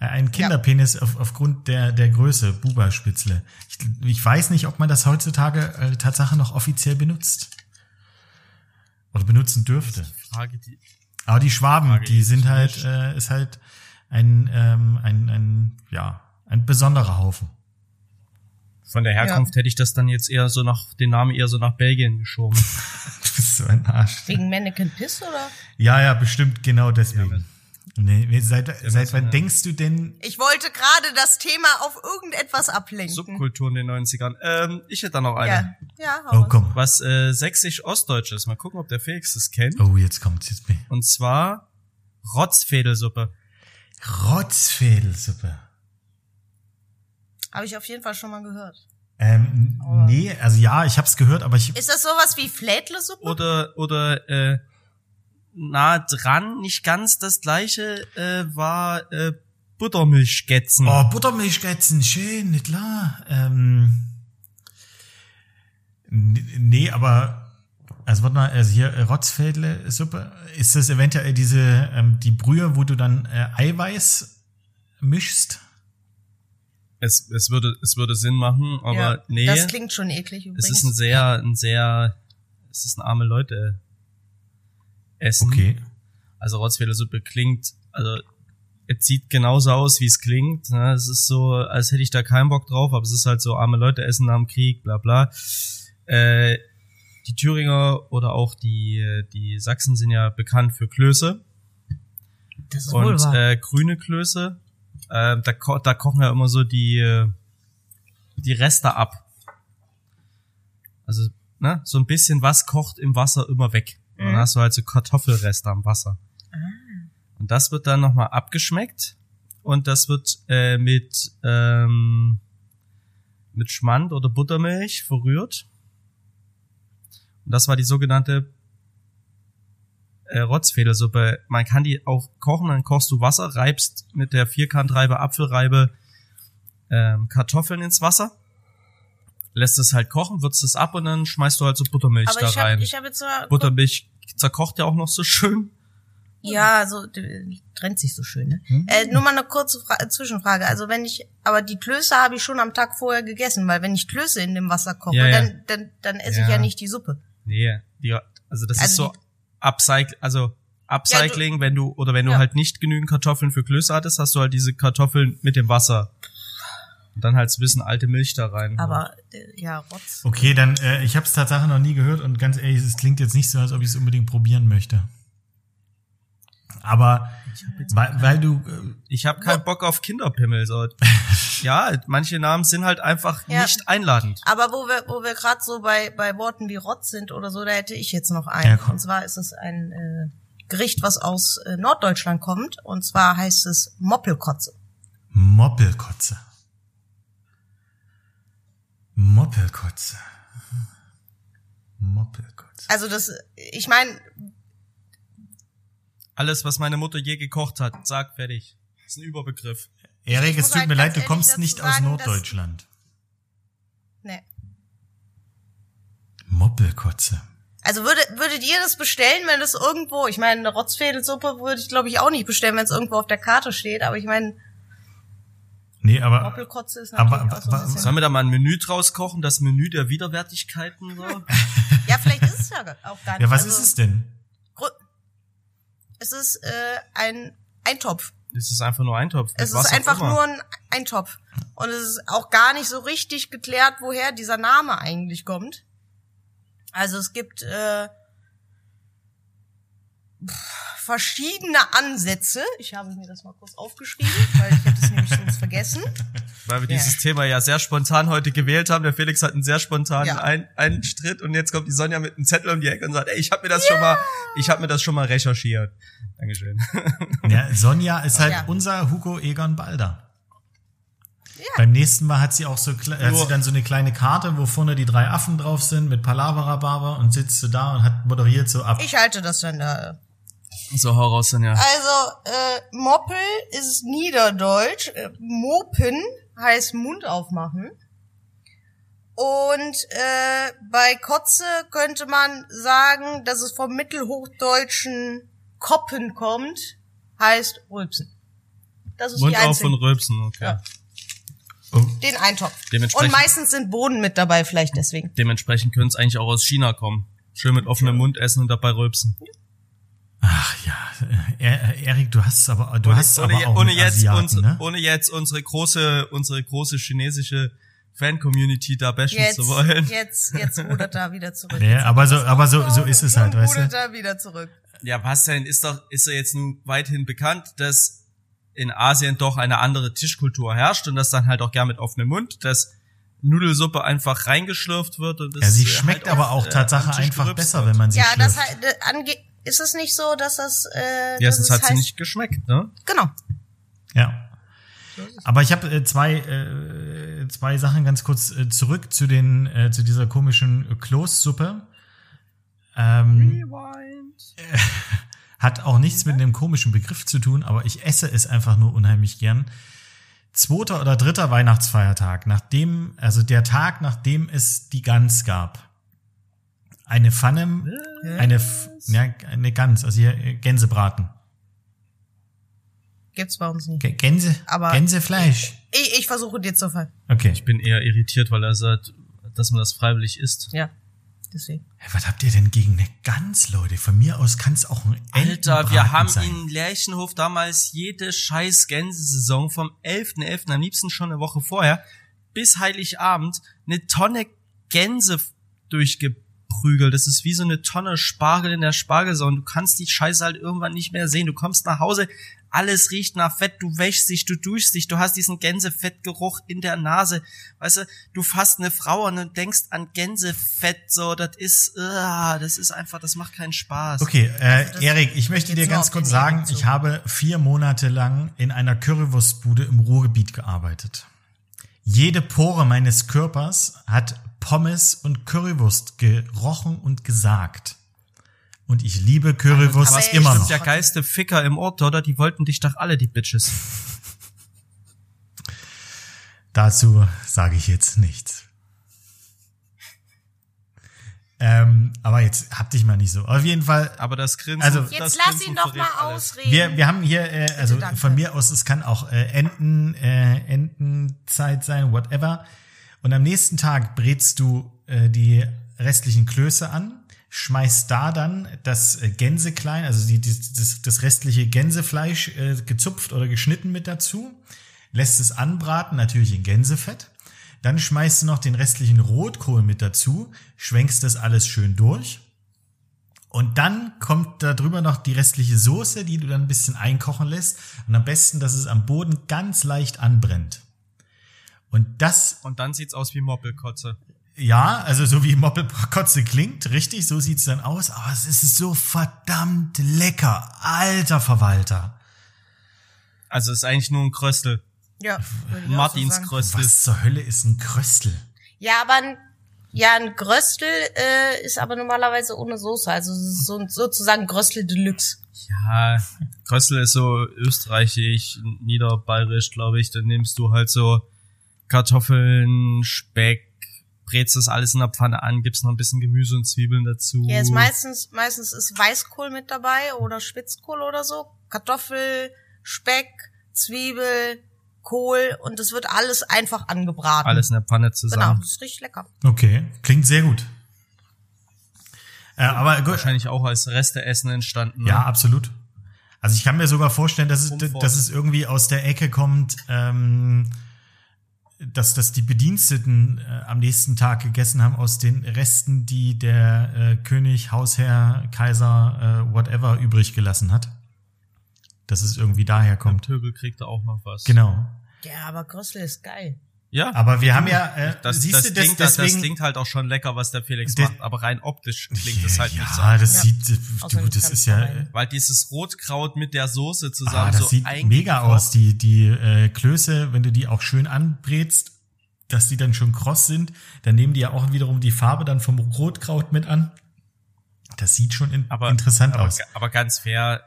ein Kinderpenis auf, aufgrund der der Größe Buba-Spitzle. Ich, ich weiß nicht, ob man das heutzutage äh, Tatsache noch offiziell benutzt oder benutzen dürfte. Frage, die, Aber die Schwaben, Frage die sind halt, äh, ist halt ein, ähm, ein, ein, ja, ein besonderer Haufen. Von der Herkunft hätte ich das dann jetzt eher so nach, den Namen eher so nach Belgien geschoben. *laughs* Du bist so ein Arsch. Wegen Mannequin Piss oder? Ja, ja, bestimmt genau deswegen. Ja, nee, seit, seit wann denkst du denn, Ich wollte gerade das Thema auf irgendetwas ablenken. Subkultur in den 90ern. Ähm, ich hätte da noch eine. Ja, ja, hau oh komm, Was äh, sächsisch-ostdeutsch Mal gucken, ob der Felix das kennt. oh, jetzt kommt's jetzt mir. Und zwar Rotzfädelsuppe. Rotzfädelsuppe. Habe ich auf jeden Fall schon mal gehört. Ähm, nee, also ja, ich hab's gehört, aber ich, Ist das sowas wie Flädlesuppe? Oder, oder äh, nah dran, nicht ganz das gleiche, äh, war äh, Buttermilchgätzen. oh, Buttermilchgätzen, schön, nicht klar. Ähm, nee, aber, also warte mal, also hier äh, Rotzfädle Suppe, ist das eventuell diese, ähm, die Brühe, wo du dann äh, Eiweiß mischst? Es, es würde, es würde Sinn machen, aber ja, nee. Das klingt schon eklig übrigens. es ist ein sehr, ein sehr, es ist ein arme Leute Essen. Okay. Also Rotzfädelsuppe klingt, also es sieht genauso aus, wie es klingt. Ne? Es ist so, als hätte ich da keinen Bock drauf, aber es ist halt so arme Leute essen nach dem Krieg, bla bla. Äh, die Thüringer oder auch die, die Sachsen sind ja bekannt für Klöße das ist wohl und wahr. äh, grüne Klöße. Äh, da, ko da kochen ja immer so die, äh, die Reste ab. Also, ne, so ein bisschen was kocht im Wasser immer weg. Und dann Mhm. hast du halt so Kartoffelreste am Wasser. Und das wird dann nochmal abgeschmeckt und das wird äh, mit, ähm, mit Schmand oder Buttermilch verrührt. Und das war die sogenannte äh, Rotzfädelsuppe. Man kann die auch kochen, dann kochst du Wasser, reibst mit der Vierkantreibe, Apfelreibe ähm, Kartoffeln ins Wasser, lässt es halt kochen, würzt es ab und dann schmeißt du halt so Buttermilch Aber da ich rein. habe ich hab jetzt mal, Buttermilch zerkocht ja auch noch so schön. Ja, so trennt sich so schön. Ne? Äh, nur mal eine kurze Fra äh, Zwischenfrage. Also wenn ich, aber die Klöße habe ich schon am Tag vorher gegessen, weil wenn ich Klöße in dem Wasser koche, Ja, ja. dann dann dann esse ich Ja. ja nicht die Suppe. Nee, die, also das ist Also so Upcycle, also Upcycling, wenn du, oder wenn du Ja. halt nicht genügend Kartoffeln für Klöße hattest, hast du halt diese Kartoffeln mit dem Wasser. Und dann halt so ein bisschen alte Milch da rein. Aber äh, ja, Rotz. Okay, dann, äh, ich habe es Tatsache noch nie gehört und ganz ehrlich, es klingt jetzt nicht so, als ob ich es unbedingt probieren möchte. Aber weil, weil du, äh, Ich habe keinen Bock auf Kinderpimmel. So. *laughs* ja, manche Namen sind halt einfach Ja. nicht einladend. Aber wo wir, wo wir gerade so bei, bei Worten wie Rotz sind oder so, da hätte ich jetzt noch einen. Ja, komm. und zwar ist es ein äh, Gericht, was aus äh, Norddeutschland kommt. Und zwar heißt es Moppelkotze. Moppelkotze. Moppelkotze. Moppelkotze. Also das, ich meine, Alles, was meine Mutter je gekocht hat, sag fertig. Das ist ein Überbegriff. Erik, es tut halt mir leid, du kommst nicht aus sagen, Norddeutschland. ne. Moppelkotze. Also würde, würdet ihr das bestellen, wenn das irgendwo, ich meine, eine Rotzfädelsuppe würde ich glaube ich auch nicht bestellen, wenn es irgendwo auf der Karte steht, aber ich meine, Nee, aber, Moppelkotze ist Aber- natürlich auch so aber- ein bisschen. Sollen wir da mal ein Menü draus kochen? Das Menü der Widerwärtigkeiten? So? *laughs* Ja, vielleicht ist es ja auch gar nicht. ja, was also, ist es denn? Es ist äh, ein Eintopf. Es ist einfach nur Eintopf. Es ist einfach nur ein Eintopf. Und es ist auch gar nicht so richtig geklärt, woher dieser Name eigentlich kommt. Also es gibt äh, verschiedene Ansätze. Ich habe mir das mal kurz aufgeschrieben, weil ich hätte es nämlich sonst vergessen. *laughs* Weil wir Ja. dieses Thema ja sehr spontan heute gewählt haben. Der Felix hat einen sehr spontanen Ja. ein Einstritt und jetzt kommt die Sonja mit einem Zettel um die Ecke und sagt, ey, ich habe mir das schon mal, ich habe mir das schon mal recherchiert. Dankeschön. *laughs* Ja, Sonja ist halt Ja. unser Hugo Egon Balder. Beim nächsten Mal hat sie auch so, hat sie dann so eine kleine Karte, wo vorne die drei Affen drauf sind mit Palavra und sitzt so da und hat moderiert so ab. Ich halte das dann da. So, hau raus, Sonja. Also, äh, Moppel ist Niederdeutsch. Äh, Mopen heißt Mund aufmachen. Und äh, bei Kotze könnte man sagen, dass es vom mittelhochdeutschen Koppen kommt, heißt Rülpsen. Das ist Mund die auf und rülpsen, okay. Ja. Oh, Den Eintopf. Dementsprechend- Und meistens sind Bohnen mit dabei, vielleicht deswegen. Dementsprechend könnte es eigentlich auch aus China kommen. Schön mit offenem Mund essen und dabei rülpsen. Ach ja, äh, Erik, du hast aber, du hast ohne, aber auch ohne jetzt Asiaten, uns, ne? ohne jetzt unsere große, unsere große chinesische Fan-Community da bashen Jetzt, zu wollen. jetzt, jetzt rudert er wieder zurück. Ja, Jetzt aber so, er das aber so, so ist es halt, weißt rudert du? er wieder zurück. Ja, was denn? Ist doch, ist doch jetzt nun weithin bekannt, dass in Asien doch eine andere Tischkultur herrscht und das dann halt auch gern mit offenem Mund, dass Nudelsuppe einfach reingeschlürft wird und das Ja, sie äh, schmeckt halt aber auch äh, Tatsache einfach besser, wird. wenn man sie Ja, das schlürft. halt, äh, ange ist es nicht so, dass das, äh, Ja, es hat sie heißt, nicht geschmeckt, ne? Genau. Ja. Aber ich habe äh, zwei, äh, zwei Sachen ganz kurz äh, zurück zu den äh, zu dieser komischen Kloßsuppe. Ähm, *laughs* hat auch nichts mit einem komischen Begriff zu tun, aber ich esse es einfach nur unheimlich gern. Zweiter oder dritter Weihnachtsfeiertag, nachdem, also der Tag, nachdem es die Gans gab. Eine Pfanne, eine, F- ja, eine Gans, also hier äh, Gänsebraten. Gibt's bei uns nicht. G Gänse, Aber- Gänsefleisch. Ich, ich versuche dir zu fallen. Okay. Ich bin eher irritiert, weil er sagt, dass man das freiwillig isst. Ja. Deswegen. Hey, was habt ihr denn gegen eine Gans, Leute? Von mir aus kann es auch ein Alter, wir haben sein. in Lerchenhof damals jede scheiß Gänsesaison vom 11.11., am liebsten schon eine Woche vorher, bis Heiligabend eine Tonne Gänse f- durchgeprügelt. Das ist wie so eine Tonne Spargel in der Spargelsaison. Du kannst die Scheiße halt irgendwann nicht mehr sehen. Du kommst nach Hause, alles riecht nach Fett, du wäschst dich, du duschst dich, du hast diesen Gänsefettgeruch in der Nase. Weißt du, du fasst eine Frau und dann denkst an Gänsefett, so, das ist, ah, das ist einfach, das macht keinen Spaß. Okay, äh, das Erik, ich möchte dir ganz kurz sagen, ich habe vier Monate lang in einer Currywurstbude im Ruhrgebiet gearbeitet. Jede Pore meines Körpers hat Pommes und Currywurst gerochen und gesagt. Und ich liebe Currywurst Aber immer ich- noch. der geilste Ficker im Ort, oder? Die wollten dich doch alle, die Bitches. *laughs* Dazu sage ich jetzt nichts. Ähm, aber jetzt hab dich mal nicht so. Auf jeden Fall, Aber das Grinsen. Also- das Jetzt lass Grinsen ihn doch mal alles. ausreden. wir, wir haben hier, äh, also danke. von mir aus, es kann auch äh, Enten, äh, Entenzeit sein, whatever. Und am nächsten Tag brätst du äh, die restlichen Klöße an, schmeißt da dann das äh, Gänseklein, also die, die, das, das restliche Gänsefleisch äh, gezupft oder geschnitten mit dazu, lässt es anbraten, natürlich in Gänsefett. Dann schmeißt du noch den restlichen Rotkohl mit dazu, schwenkst das alles schön durch. Und dann kommt da drüber noch die restliche Soße, die du dann ein bisschen einkochen lässt. Und am besten, dass es am Boden ganz leicht anbrennt. Und das, Und dann sieht's aus wie Moppelkotze. ja, also so wie Moppelkotze klingt, richtig, so sieht's dann aus. Aber es ist so verdammt lecker. Alter Verwalter. Also es ist eigentlich nur ein Kröstel. ja, Martins so. Kröstel. Was zur Hölle ist ein Kröstel? Ja, aber ein, ja, ein Gröstel äh, ist aber normalerweise ohne Soße. Also es ist so, sozusagen Gröstel Deluxe. Ja, Kröstel ist so österreichisch, niederbayerisch, glaube ich. Dann nimmst du halt so Kartoffeln, Speck, brätst das alles in der Pfanne an, gibst noch ein bisschen Gemüse und Zwiebeln dazu. Ja, ist meistens, meistens ist Weißkohl mit dabei oder Spitzkohl oder so. Kartoffel, Speck, Zwiebel, Kohl und es wird alles einfach angebraten. alles in der Pfanne Genau, zusammen. das ist richtig lecker. Okay, klingt sehr gut. Äh, aber gut, Wahrscheinlich auch als Resteessen entstanden. Ne? Ja, absolut. Also ich kann mir sogar vorstellen, dass es, dass es irgendwie aus der Ecke kommt, ähm, dass, dass die Bediensteten äh, am nächsten Tag gegessen haben aus den Resten, die der äh, König, Hausherr, Kaiser, äh, whatever übrig gelassen hat. Dass es irgendwie daher Und kommt. Tögel kriegt da auch noch was. Genau. Ja, aber Gröstel ist geil. Ja. Aber wir haben ja, äh, das, siehst das, du, das, klingt, das, das deswegen, klingt halt auch schon lecker, was der Felix Der- macht, aber rein optisch klingt es halt ja, nicht so. das Ja. sieht, äh, du, das ganz ist ja, rein. Weil dieses Rotkraut mit der Soße Ah, zusammen das so sieht mega aus. Die, die äh, Klöße, wenn du die auch schön anbrätst, dass die dann schon kross sind, dann nehmen die ja auch wiederum die Farbe dann vom Rotkraut mit an. Das sieht schon in, aber, interessant aber, aus. Aber ganz fair,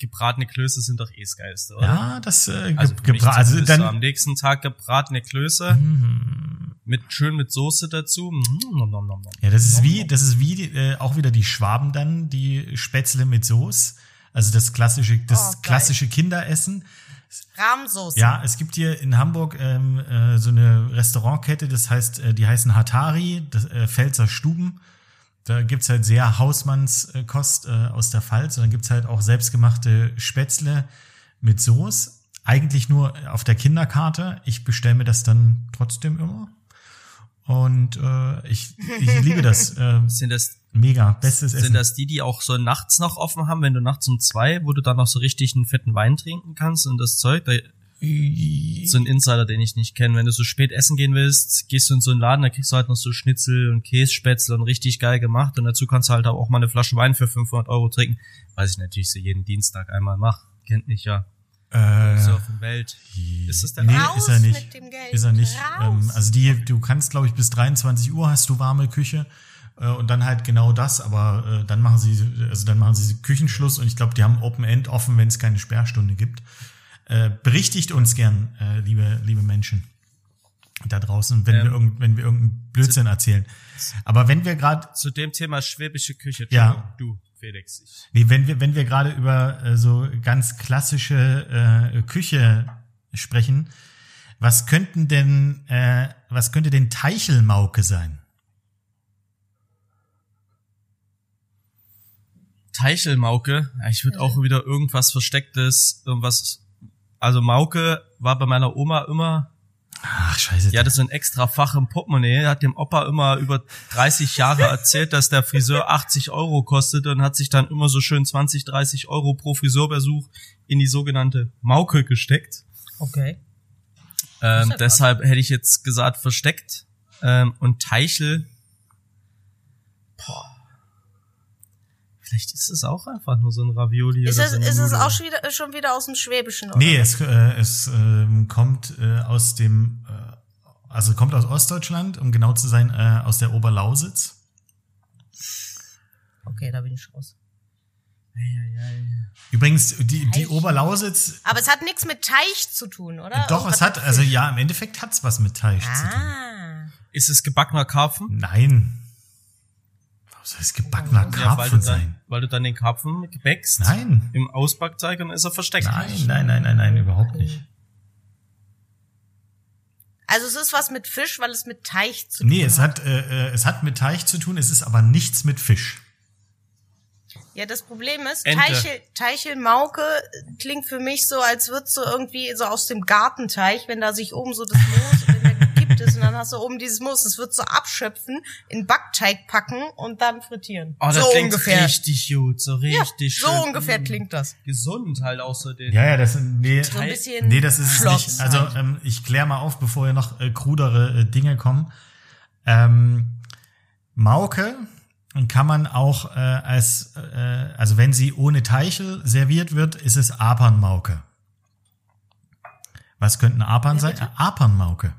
gebratene Klöße sind doch eh das Geilste, oder? Ja, das äh, Also, ge gebra- also zumindest so am dann nächsten Tag gebratene Klöße Mhm. mit schön mit Soße dazu. Mm, nom, nom, nom, nom. ja, das ist wie das ist wie äh, auch wieder die Schwaben dann, die Spätzle mit Soße. Also das klassische das Oh, klassische Kinderessen. Rahmsoße. Ja, es gibt hier in Hamburg ähm, äh, so eine Restaurantkette, das heißt, äh, die heißen Hatari, das, äh, Pfälzer Stuben. Da gibt's halt sehr Hausmannskost äh, aus der Pfalz und dann gibt's halt auch selbstgemachte Spätzle mit Soße. Eigentlich nur auf der Kinderkarte. Ich bestelle mir das dann trotzdem immer. Und äh, ich, ich *laughs* liebe das. Äh, Sind das, mega, bestes Essen. sind das die, die auch so nachts noch offen haben, wenn du nachts um zwei, wo du dann noch so richtig einen fetten Wein trinken kannst und das Zeug? Da, so ein Insider, den ich nicht kenne. Wenn du so spät essen gehen willst, gehst du in so einen Laden, da kriegst du halt noch so Schnitzel und Kässpätzle und richtig geil gemacht und dazu kannst du halt auch mal eine Flasche Wein für 500 Euro trinken. Weiß ich natürlich so jeden Dienstag einmal mach. Kennt mich ja. äh, So auf der Welt. Ist das der nee, Raus ist er nicht. mit dem Geld. Ist er nicht. Ähm, also die, du kannst, glaube ich, bis 23 Uhr hast du warme Küche äh, und dann halt genau das, aber äh, dann machen sie, also dann machen sie Küchenschluss und ich glaube, die haben Open End offen, wenn es keine Sperrstunde gibt. Äh, berichtigt uns gern, äh, liebe, liebe Menschen da draußen, wenn Ähm, wir irgend, wenn wir irgendeinen Blödsinn erzählen. Aber wenn wir gerade Zu dem Thema schwäbische Küche. Ja. Du, Felix. Ich, Nee, wenn wir, wenn wir gerade über äh, so ganz klassische äh, Küche sprechen, was könnten denn, äh, was könnte denn Teichelmauke sein? Teichelmauke. Ja, Ich würde auch wieder irgendwas Verstecktes, irgendwas. Also Mauke war bei meiner Oma immer, Ach, scheiße. die hatte so ein extra Fach im Portemonnaie, hat dem Opa immer über 30 Jahre erzählt, dass der Friseur 80 Euro kostet und hat sich dann immer so schön 20, 30 Euro pro Friseurbesuch in die sogenannte Mauke gesteckt. Okay. Ähm, ja deshalb hätte ich jetzt gesagt versteckt. Ähm, und Teichel. Boah. Vielleicht ist es auch einfach nur so ein Ravioli Ist oder es, so ist es auch schon wieder, schon wieder aus dem Schwäbischen, oder? nee, es, äh, es ähm, kommt äh, aus dem, äh, also kommt aus Ostdeutschland, um genau zu sein, äh, aus der Oberlausitz. Okay, da bin ich raus. Eieiei. Übrigens, die, die. Oberlausitz, Aber es hat nichts mit Teich zu tun, oder? doch, Irgendwas es hat, also ja, im Endeffekt hat's was mit Teich zu tun. Ah. Ist es gebackener Karpfen? Nein. Was heißt gebackener Ja, weil, Karpfen du dann, sein? weil du dann den Karpfen backst. Nein. Im Ausbackteig und dann ist er versteckt. Nein, nein, nein, nein, nein, überhaupt nicht. Also es ist was mit Fisch, weil es mit Teich zu tun Nee, es hat, äh, äh, es hat mit Teich zu tun, es ist aber nichts mit Fisch. Ja, das Problem ist, Ente. Teichel, Teichelmauke klingt für mich so, als würdest du irgendwie so aus dem Gartenteich, wenn da sich oben so das Moos, und dann hast du oben dieses Moos, das würdest du abschöpfen, in Backteig packen und dann frittieren. Oh, das so klingt ungefähr. richtig gut, so ja, richtig so schön. ungefähr mm, klingt das. Gesund halt auch so den. Ja, ja, das nee, So ein bisschen nee, das ist nicht. Also halt. ähm, ich klär mal auf, bevor hier noch äh, krudere äh, Dinge kommen. Ähm, Mauke kann man auch äh, als, äh, also wenn sie ohne Teichel serviert wird, ist es Apernmauke. Was könnten Apern sein? Äh, Apernmauke.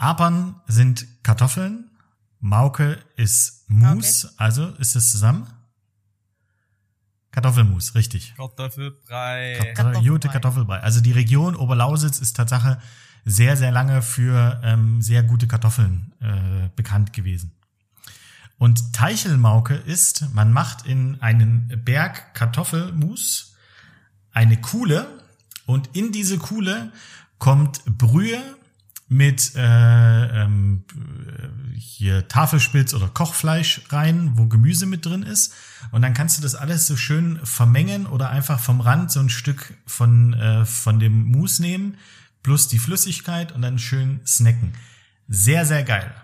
Apern sind Kartoffeln, Mauke ist Mus, also ist es zusammen? Kartoffelmus, richtig. Kartoffelbrei. Kartoffel, Kartoffelbrei. Jute Kartoffelbrei. Also die Region Oberlausitz ist Tatsache sehr, sehr lange für ähm, sehr gute Kartoffeln äh, bekannt gewesen. Und Teichelmauke ist, man macht in einen Berg Kartoffelmus eine Kuhle und in diese Kuhle kommt Brühe mit äh, ähm, äh, hier Tafelspitz oder Kochfleisch rein, wo Gemüse mit drin ist. Und dann kannst du das alles so schön vermengen oder einfach vom Rand so ein Stück von, äh, von dem Mus nehmen, plus die Flüssigkeit und dann schön snacken. Sehr, sehr geil.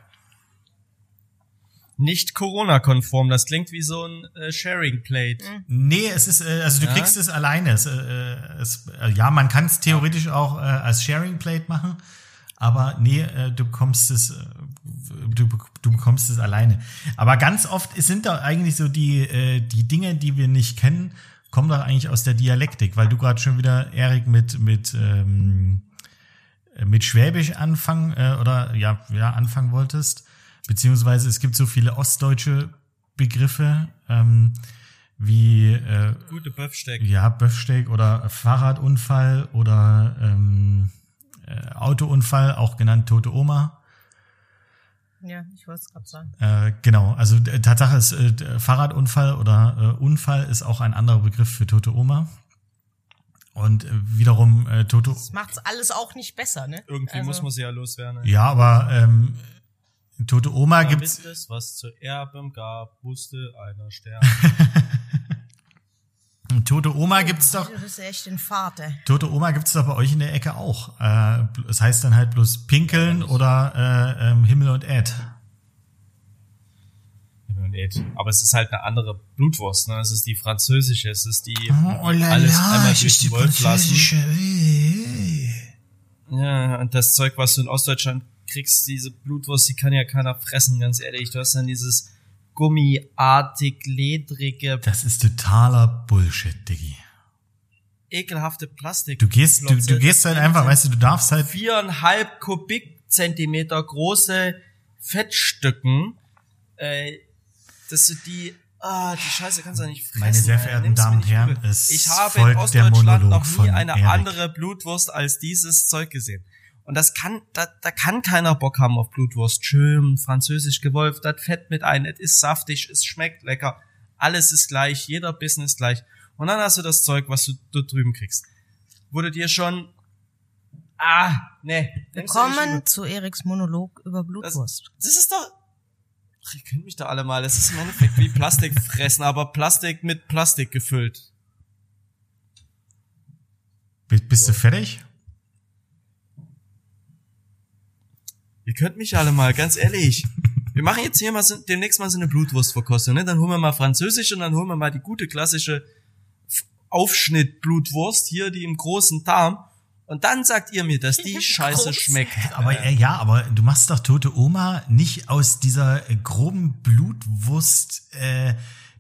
Nicht Corona-konform, das klingt wie so ein äh, Sharing-Plate. Nee, es ist, äh, also du Ja? kriegst es alleine. Es, äh, es, äh, ja, man kann es theoretisch auch äh, als Sharing Plate machen, aber nee, äh, du bekommst es, äh, du, du bekommst es alleine. Aber ganz oft sind da eigentlich so die, äh, die Dinge, die wir nicht kennen, kommen doch eigentlich aus der Dialektik, weil du gerade schon wieder, Erik, mit, mit, ähm, mit Schwäbisch anfangen äh, oder ja, ja, anfangen wolltest. Beziehungsweise es gibt so viele ostdeutsche Begriffe, ähm, wie äh, Gute Böffsteck. ja, Böffsteak oder Fahrradunfall oder ähm, äh, Autounfall, auch genannt tote Oma. Ja, ich wollte es gerade sagen. Äh, genau, also äh, Tatsache ist, äh, Fahrradunfall oder äh, Unfall ist auch ein anderer Begriff für tote Oma. Und äh, wiederum äh, tote, Das macht's alles auch nicht besser, ne? Irgendwie Also- muss man sie ja loswerden. Ne? ja, aber ähm, tote Oma Damit gibt's, es was zu erben gab, musste einer sterben. *laughs* tote Oma gibt's doch, Du bist echt ein Vater. tote Oma gibt's doch bei euch in der Ecke auch. Äh, es heißt dann halt bloß Pinkeln oder äh, ähm, Himmel und Erd. Aber es ist halt eine andere Blutwurst, ne? Es ist die französische, es ist die Oh, la alles la, einmal es durch ist die Wolf lassen. französische. Ja, und das Zeug, was du in Ostdeutschland kriegst, diese Blutwurst, die kann ja keiner fressen, ganz ehrlich. Du hast dann dieses gummiartig, ledrige, Das ist totaler Bullshit, Diggi. ekelhafte Plastik. Du gehst, du, du gehst halt einfach, weißt du, du darfst halt, viereinhalb Kubikzentimeter große Fettstücken, äh, dass du die, ah, die Scheiße kannst du nicht fressen. Meine sehr verehrten Damen und Herren, es ich habe in folgt der Ostdeutschland noch nie eine Erik. andere Blutwurst als dieses Zeug gesehen. Und das kann, da, da kann keiner Bock haben auf Blutwurst. Schön, französisch gewolft, das Fett mit ein, es ist saftig, es schmeckt lecker. Alles ist gleich, jeder Bissen ist gleich. Und dann hast du das Zeug, was du dort drüben kriegst. Wurde dir schon, ah, übel. Willkommen zu Eriks Monolog über Das, Blutwurst. das ist doch. Ach, ihr kennt mich da alle mal. Das ist im Endeffekt wie Plastik fressen, aber Plastik mit Plastik gefüllt. bi- bist du fertig? Ihr könnt mich alle mal, ganz ehrlich. Wir machen jetzt hier mal so, demnächst mal so eine Blutwurstverkostung, ne? Dann holen wir mal französisch und dann holen wir mal die gute klassische Aufschnitt-Blutwurst hier, die im großen Darm. Und dann sagt ihr mir, dass die *laughs* Scheiße schmeckt. Aber äh, ja, aber du machst doch tote Oma nicht aus dieser äh, groben Blutwurst, äh,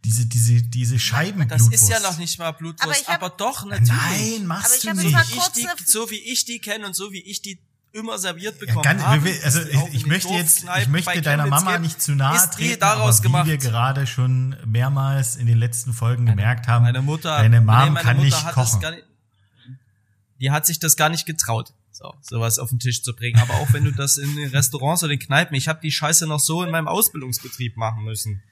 diese, diese, diese Scheibenblutwurst. Das ist ja noch nicht mal Blutwurst, Aber aber, hab- doch, natürlich. Nein, machst Aber ich du nicht. mal ich kurz die, so wie ich die kenne und so wie ich die immer serviert Ja, bekommen ganz, habe. wir will- also ich, ich möchte jetzt, ich möchte deiner Mama gibt, nicht zu nahe ist die treten, daraus aber gemacht. wie wir gerade schon mehrmals in den letzten Folgen gemerkt haben, Meine Mutter, deine Mom nee, meine kann Mutter nicht hat kochen. Nicht, die hat sich das gar nicht getraut. So, sowas auf den Tisch zu bringen. Aber auch wenn du das in den Restaurants oder den Kneipen, ich habe die Scheiße noch so in meinem Ausbildungsbetrieb machen müssen.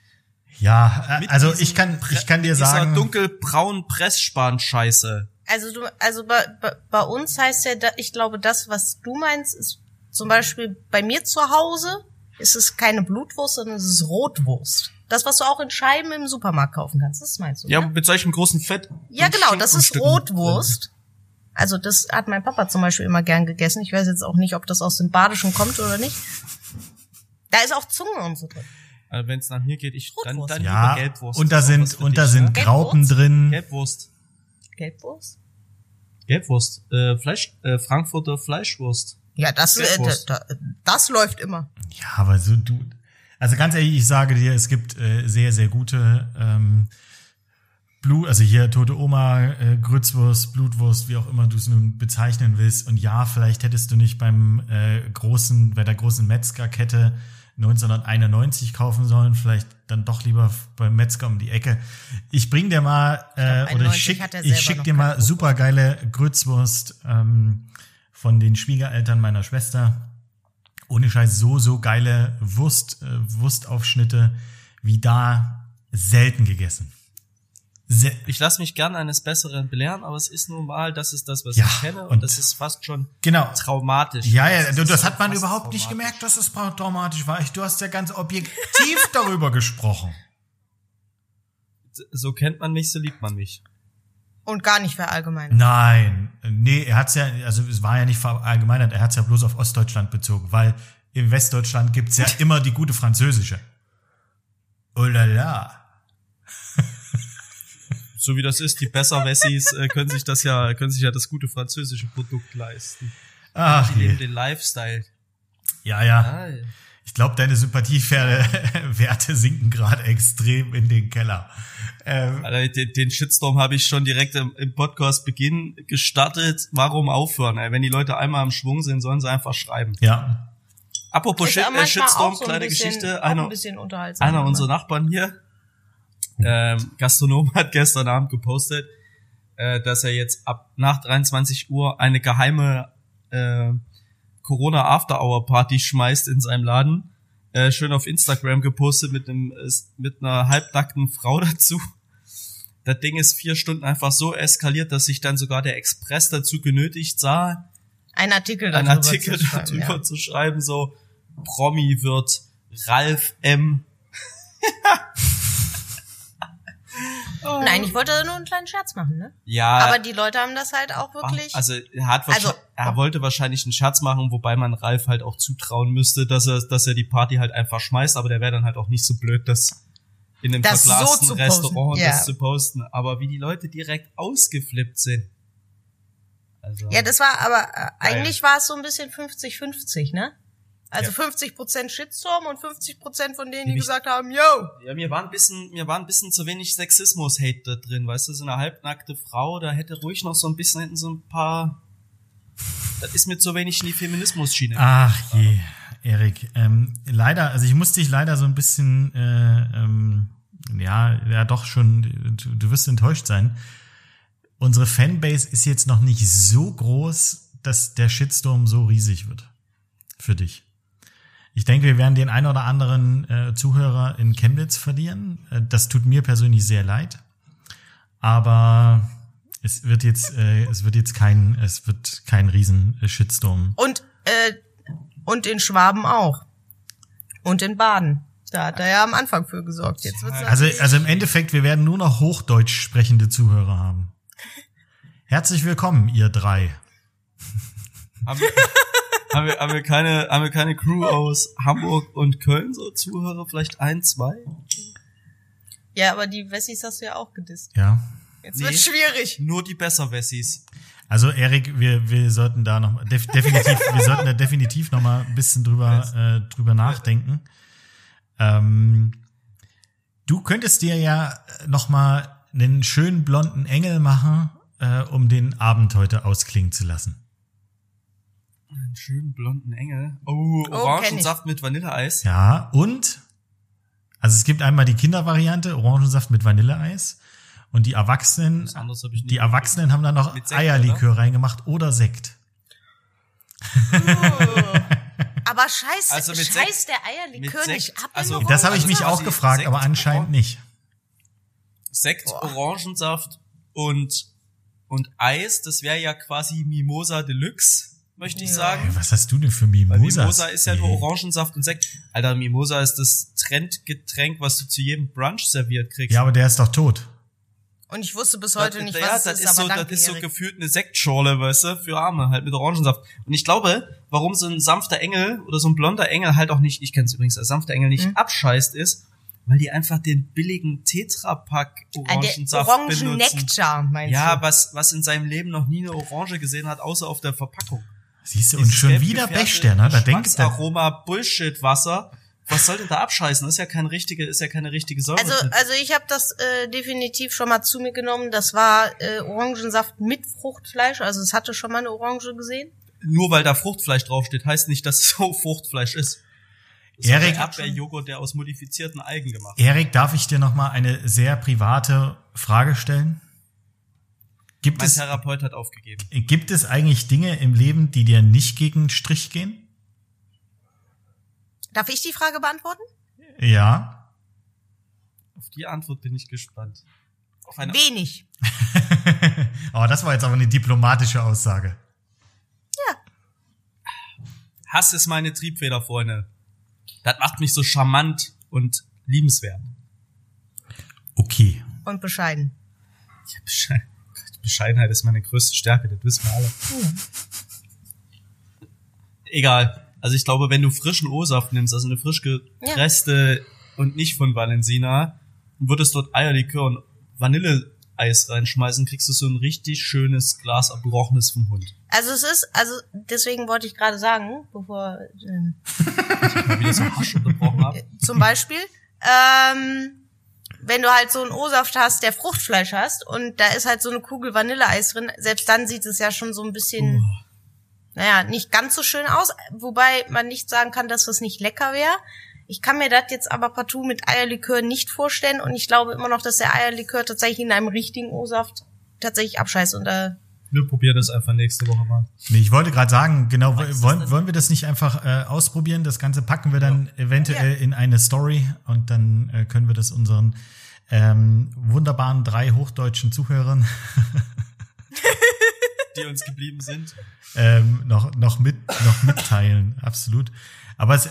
Ja, äh, also ich kann, ich kann dir mit dieser sagen, dunkelbraunen Pressspan-Scheiße. Also du, also bei, bei, bei uns heißt ja, da, ich glaube, das, was du meinst, ist zum Beispiel bei mir zu Hause ist es keine Blutwurst, sondern es ist Rotwurst. Das, was du auch in Scheiben im Supermarkt kaufen kannst, das meinst du? Ja, ne? mit solchem großen Fett. ja genau, das ist Rotwurst. Also das hat mein Papa zum Beispiel immer gern gegessen. Ich weiß jetzt auch nicht, ob das aus dem Badischen kommt oder nicht. Da ist auch Zunge und so drin. Also wenn es nach mir geht, ich dann, Rotwurst. dann ja, lieber Gelbwurst. und da sind, und da sind ne? Graupen drin. Gelbwurst. Gelbwurst? Gelbwurst. Äh, Fleisch, äh, Frankfurter Fleischwurst. Ja, das, äh, da, das läuft immer. Ja, aber so du, also ganz ehrlich, ich sage dir, es gibt äh, sehr, sehr gute ähm, Blut, also hier tote Oma, äh, Grützwurst, Blutwurst, wie auch immer du es nun bezeichnen willst. Und ja, vielleicht hättest du nicht beim äh, großen, bei der großen Metzgerkette 1991 kaufen sollen, vielleicht dann doch lieber beim Metzger um die Ecke. Ich bring dir mal äh, glaub, oder 91 ich schick, ich schick dir mal keine Wurst. supergeile Grützwurst ähm, von den Schwiegereltern meiner Schwester ohne Scheiß so, so geile Wurst, äh, Wurstaufschnitte wie da selten gegessen. Ich lasse mich gern eines Besseren belehren, aber es ist nun mal, das ist das, was Ja, ich kenne und, und- das ist fast schon genau. traumatisch. Ja, ja, Das das hat man überhaupt nicht gemerkt, dass es traumatisch war. Ich, du hast ja ganz objektiv *laughs* darüber gesprochen. So kennt man mich, so liebt man mich. Und gar nicht verallgemeinert. Nein, nee, er hat's ja, also es war ja nicht verallgemeinert, er hat's ja bloß auf Ostdeutschland bezogen, weil in Westdeutschland gibt's ja *laughs* immer die gute französische. Oh la la. So wie das ist, die Besserwessis äh, können sich das ja, können sich ja das gute französische Produkt leisten. Ach Die leben den Lifestyle. Ja, ja. Ah, Ich glaube, deine Sympathiewerte *laughs* sinken gerade extrem in den Keller. Ähm, Alter, den, den Shitstorm habe ich schon direkt im, im Podcast-Beginn gestartet. Warum aufhören? Ey? Wenn die Leute einmal am Schwung sind, sollen sie einfach schreiben. ja. Apropos Shit, ja äh, Shitstorm, so ein kleine bisschen- Geschichte. auch ein Einer, einer unserer Nachbarn hier, *laughs* ähm, Gastronom, hat gestern Abend gepostet, äh, dass er jetzt ab nach 23 Uhr eine geheime äh, Corona After Hour Party schmeißt in seinem Laden. Äh, schön auf Instagram gepostet mit einem mit einer halbnackten Frau *laughs* dazu. Das Ding ist vier Stunden einfach so eskaliert, dass sich dann sogar der Express dazu genötigt sah, Ein Artikel einen darüber Artikel zu schreiben, darüber ja. zu schreiben, so Promi wird Ralf M. *laughs* Nein, ich wollte nur einen kleinen Scherz machen, ne? Ja, Aber die Leute haben das halt auch wirklich. also er hat wahrscheinlich, Also- er wollte wahrscheinlich einen Scherz machen, wobei man Ralf halt auch zutrauen müsste, dass er, dass er die Party halt einfach schmeißt, aber der wäre dann halt auch nicht so blöd, das in einem Das so verglasten posten, Restaurant ja. das zu posten. Aber wie die Leute direkt ausgeflippt sind. Also, ja, das war aber äh, eigentlich war es so ein bisschen 50-50, ne? Also Ja. 50% Shitstorm und 50% von denen, die Nämlich- gesagt haben, yo, Ja, mir war ein bisschen, mir war ein bisschen zu wenig Sexismus-Hate da drin, weißt du, so eine halbnackte Frau, da hätte ruhig noch so ein bisschen hinten so ein paar, das ist mir zu wenig in die Feminismus-Schiene. Ach je, Erik. Ähm, leider, also ich musste dich leider so ein bisschen, äh, ähm, ja, ja doch schon, du, du wirst enttäuscht sein. Unsere Fanbase ist jetzt noch nicht so groß, dass der Shitstorm so riesig wird. Für dich. Ich denke, wir werden den ein oder anderen äh, Zuhörer in Chemnitz verlieren. Äh, das tut mir persönlich sehr leid. Aber es wird jetzt, äh, es wird jetzt kein, es wird kein riesen äh, Shitstorm und äh, und in Schwaben auch. Und in Baden. Da hat er ja am Anfang für gesorgt. Jetzt wird's Also, also im Endeffekt, wir werden nur noch Hochdeutsch sprechende Zuhörer haben. Herzlich willkommen, ihr drei. Haben wir, haben, wir, haben, wir keine, haben wir keine Crew aus Hamburg und Köln, so Zuhörer, vielleicht ein, zwei? ja, aber die Wessis hast du ja auch gedisst. Ja. Jetzt Nee. wird's schwierig. Nur die Besserwessis. Also Erik, wir, wir sollten da noch def, definitiv, wir sollten da definitiv noch mal ein bisschen drüber äh, drüber nachdenken. Ähm, du könntest dir ja noch mal einen schönen blonden Engel machen, äh, um den Abend heute ausklingen zu lassen. Einen schönen blonden Engel. Oh, kenn Orangensaft mit Vanilleeis. Ja, und also es gibt einmal die Kindervariante, Orangensaft mit Vanilleeis. Und die Erwachsenen, die Erwachsenen haben da noch Sekt, Eierlikör reingemacht oder Sekt. *laughs* Aber scheiß, Also mit scheiß Sekt- der Eierlikör mit nicht ab. also Das habe ich Also mich auch gefragt, Sekt- aber anscheinend nicht. Sekt, Orangensaft und, und Eis, das wäre ja quasi Mimosa Deluxe, möchte ich Ja. sagen. Was hast du denn für Weil Mimosas? Mimosa ist ja nur. Orangensaft und Sekt. Alter, Mimosa ist das Trendgetränk, was du zu jedem Brunch serviert kriegst. Ja, aber der ist doch tot. Und ich wusste bis heute nicht, ja, was das es ist ist, so, das ist so Erik. gefühlt eine Sektschorle, weißt du, für Arme, halt mit Orangensaft. Und ich glaube, warum so ein sanfter Engel oder so ein blonder Engel halt auch nicht, ich kenne es übrigens als sanfter Engel nicht Mhm. abscheißt ist, weil die einfach den billigen Tetrapack Ah, Orangensaft benutzen. Orangennektar, meinst Ja, du? was, was in seinem Leben noch nie eine Orange gesehen hat, außer auf der Verpackung. Siehst du, und schon gelb wieder gefärbte Bechster, ne? Da denkt der, Geschmacksaroma Bullshit Wasser. Was soll denn da abscheißen? Das ist ja keine richtige, ist ja keine richtige Säure. Also, also ich habe das äh, definitiv schon mal zu mir genommen. Das war äh, Orangensaft mit Fruchtfleisch. Also es hatte schon mal eine Orange gesehen. Nur weil da Fruchtfleisch draufsteht, heißt nicht, dass es *laughs* so Fruchtfleisch ist. Das Erik- Erdbeerjoghurt, der aus modifizierten Algen gemacht. Erik, darf ich dir noch mal eine sehr private Frage stellen? Gibt Mein es, Therapeut hat aufgegeben. gibt es eigentlich Dinge im Leben, die dir nicht gegen den Strich gehen? Darf ich die Frage beantworten? Ja. Auf die Antwort bin ich gespannt. Auf eine Wenig. *laughs* oh, das war jetzt aber eine diplomatische Aussage. Hass ist meine Triebfeder, Freunde. Das macht mich so charmant und liebenswert. Okay. Und bescheiden. Ja, Besche Gott, Bescheidenheit ist meine größte Stärke, das wissen wir alle. Egal. Also ich glaube, wenn du frischen O-Saft nimmst, also eine frisch gepresste und nicht von Valensina, und würdest dort Eierlikör und Vanilleeis reinschmeißen, kriegst du so ein richtig schönes Glas erbrochenes vom Hund. Also es ist, also deswegen wollte ich gerade sagen, bevor ähm, Mal wieder so hasch unterbrochen hab. *laughs* zum Beispiel, ähm, wenn du halt so einen O-Saft hast, der Fruchtfleisch hast und da ist halt so eine Kugel Vanilleeis drin, selbst dann sieht es ja schon so ein bisschen, naja, nicht ganz so schön aus, wobei man nicht sagen kann, dass das nicht lecker wäre. Ich kann mir das jetzt aber partout mit Eierlikör nicht vorstellen und ich glaube immer noch, dass der Eierlikör tatsächlich in einem richtigen O-Saft tatsächlich abscheißt und äh, Wir probieren das einfach nächste Woche mal. Nee, ich wollte gerade sagen, genau, wollen, wollen wir das nicht einfach äh, ausprobieren? Das Ganze packen wir dann eventuell in eine Story und dann äh, können wir das unseren ähm, wunderbaren drei hochdeutschen Zuhörern *laughs* Die uns geblieben sind. ähm, noch, noch, mit, noch mitteilen. *laughs* Absolut. Aber es,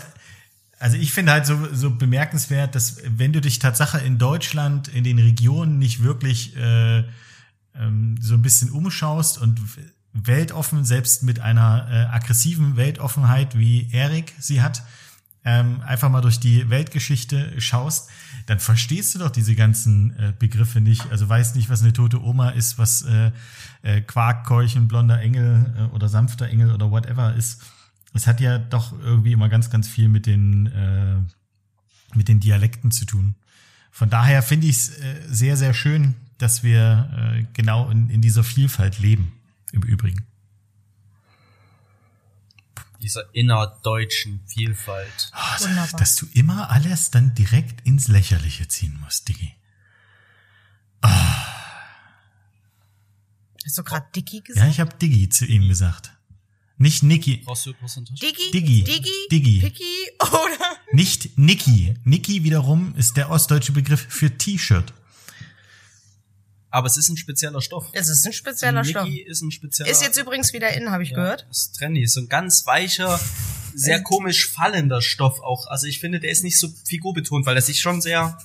also ich finde halt so, so bemerkenswert, dass wenn du dich Tatsache in Deutschland, in den Regionen nicht wirklich äh, ähm, so ein bisschen umschaust und weltoffen, selbst mit einer äh, aggressiven Weltoffenheit, wie Erik sie hat, ähm, einfach mal durch die Weltgeschichte schaust, dann verstehst du doch diese ganzen äh, Begriffe nicht. Also weißt nicht, was eine tote Oma ist, was äh, äh, Quarkkeuchen, blonder Engel äh, oder sanfter Engel oder whatever ist. Es hat ja doch irgendwie immer ganz, ganz viel mit den äh, mit den Dialekten zu tun. Von daher finde ich es äh, sehr, sehr schön, dass wir äh, genau in, in dieser Vielfalt leben. Im Übrigen. Dieser innerdeutschen Vielfalt. Oh, Wunderbar. dass du immer alles dann direkt ins Lächerliche ziehen musst, Diggi. hast du gerade Dicky Ja, gesagt? ich habe Diggi zu ihm gesagt. Nicht Niki. Brauchst du Prozent? Diggy? Diggi. Diggy? Diggi. Picky? Oder? Nicht Niki. Niki wiederum ist der ostdeutsche Begriff für T-Shirt. Aber es ist ein spezieller Stoff. Es ist ein spezieller Stoff. Niki ist ein spezieller. Ist jetzt übrigens wieder in, habe ich ja, gehört. Das ist trendy. Ist so ein ganz weicher, sehr komisch fallender Stoff auch. Also ich finde, der ist nicht so figurbetont, weil er sich schon sehr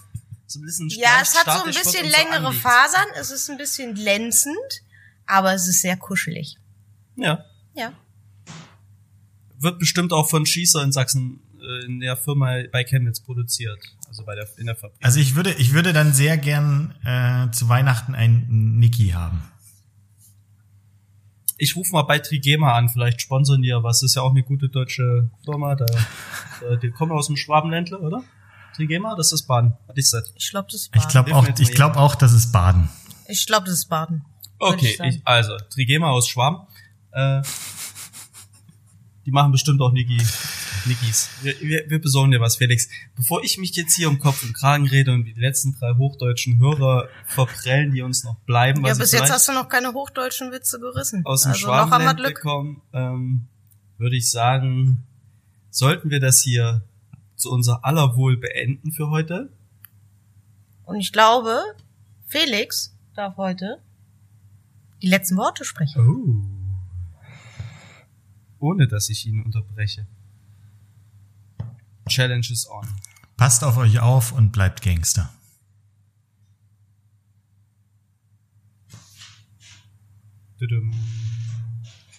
so ein bisschen Ja, es hat so ein bisschen so längere anliegt. Fasern, es ist ein bisschen glänzend, aber es ist sehr kuschelig. Ja. Ja. Wird bestimmt auch von Schießer in Sachsen in der Firma bei Chemnitz produziert. Also bei der in der Fabrik. Also ich würde, ich würde dann sehr gern äh, zu Weihnachten einen Niki haben. Ich rufe mal bei Trigema an, vielleicht sponsern die ja was. Ist ja auch eine gute deutsche Firma. Da, da *laughs* die kommen aus dem Schwabenländle, oder? Trigema, das ist Baden. Das? Ich glaube, das ist Ich Baden. glaube auch, ich glaube auch, das ist Baden. Ich glaube, das ist Baden. Okay, ich ich, also Trigema aus Schwaben. Äh, die machen bestimmt auch Niki, Nikis, wir, wir, wir besorgen dir was, Felix. Bevor ich mich jetzt hier um Kopf und Kragen rede und die letzten drei hochdeutschen Hörer verprellen, die uns noch bleiben. Ja, bis jetzt hast du noch keine hochdeutschen Witze gerissen. Aus dem also Schwabenland gekommen, ähm, würde ich sagen, sollten wir das hier zu unser aller Wohl beenden für heute. Und ich glaube, Felix darf heute die letzten Worte sprechen. Oh ohne dass ich ihn unterbreche. Challenges on. Passt auf euch auf und bleibt Gangster. Düdüm.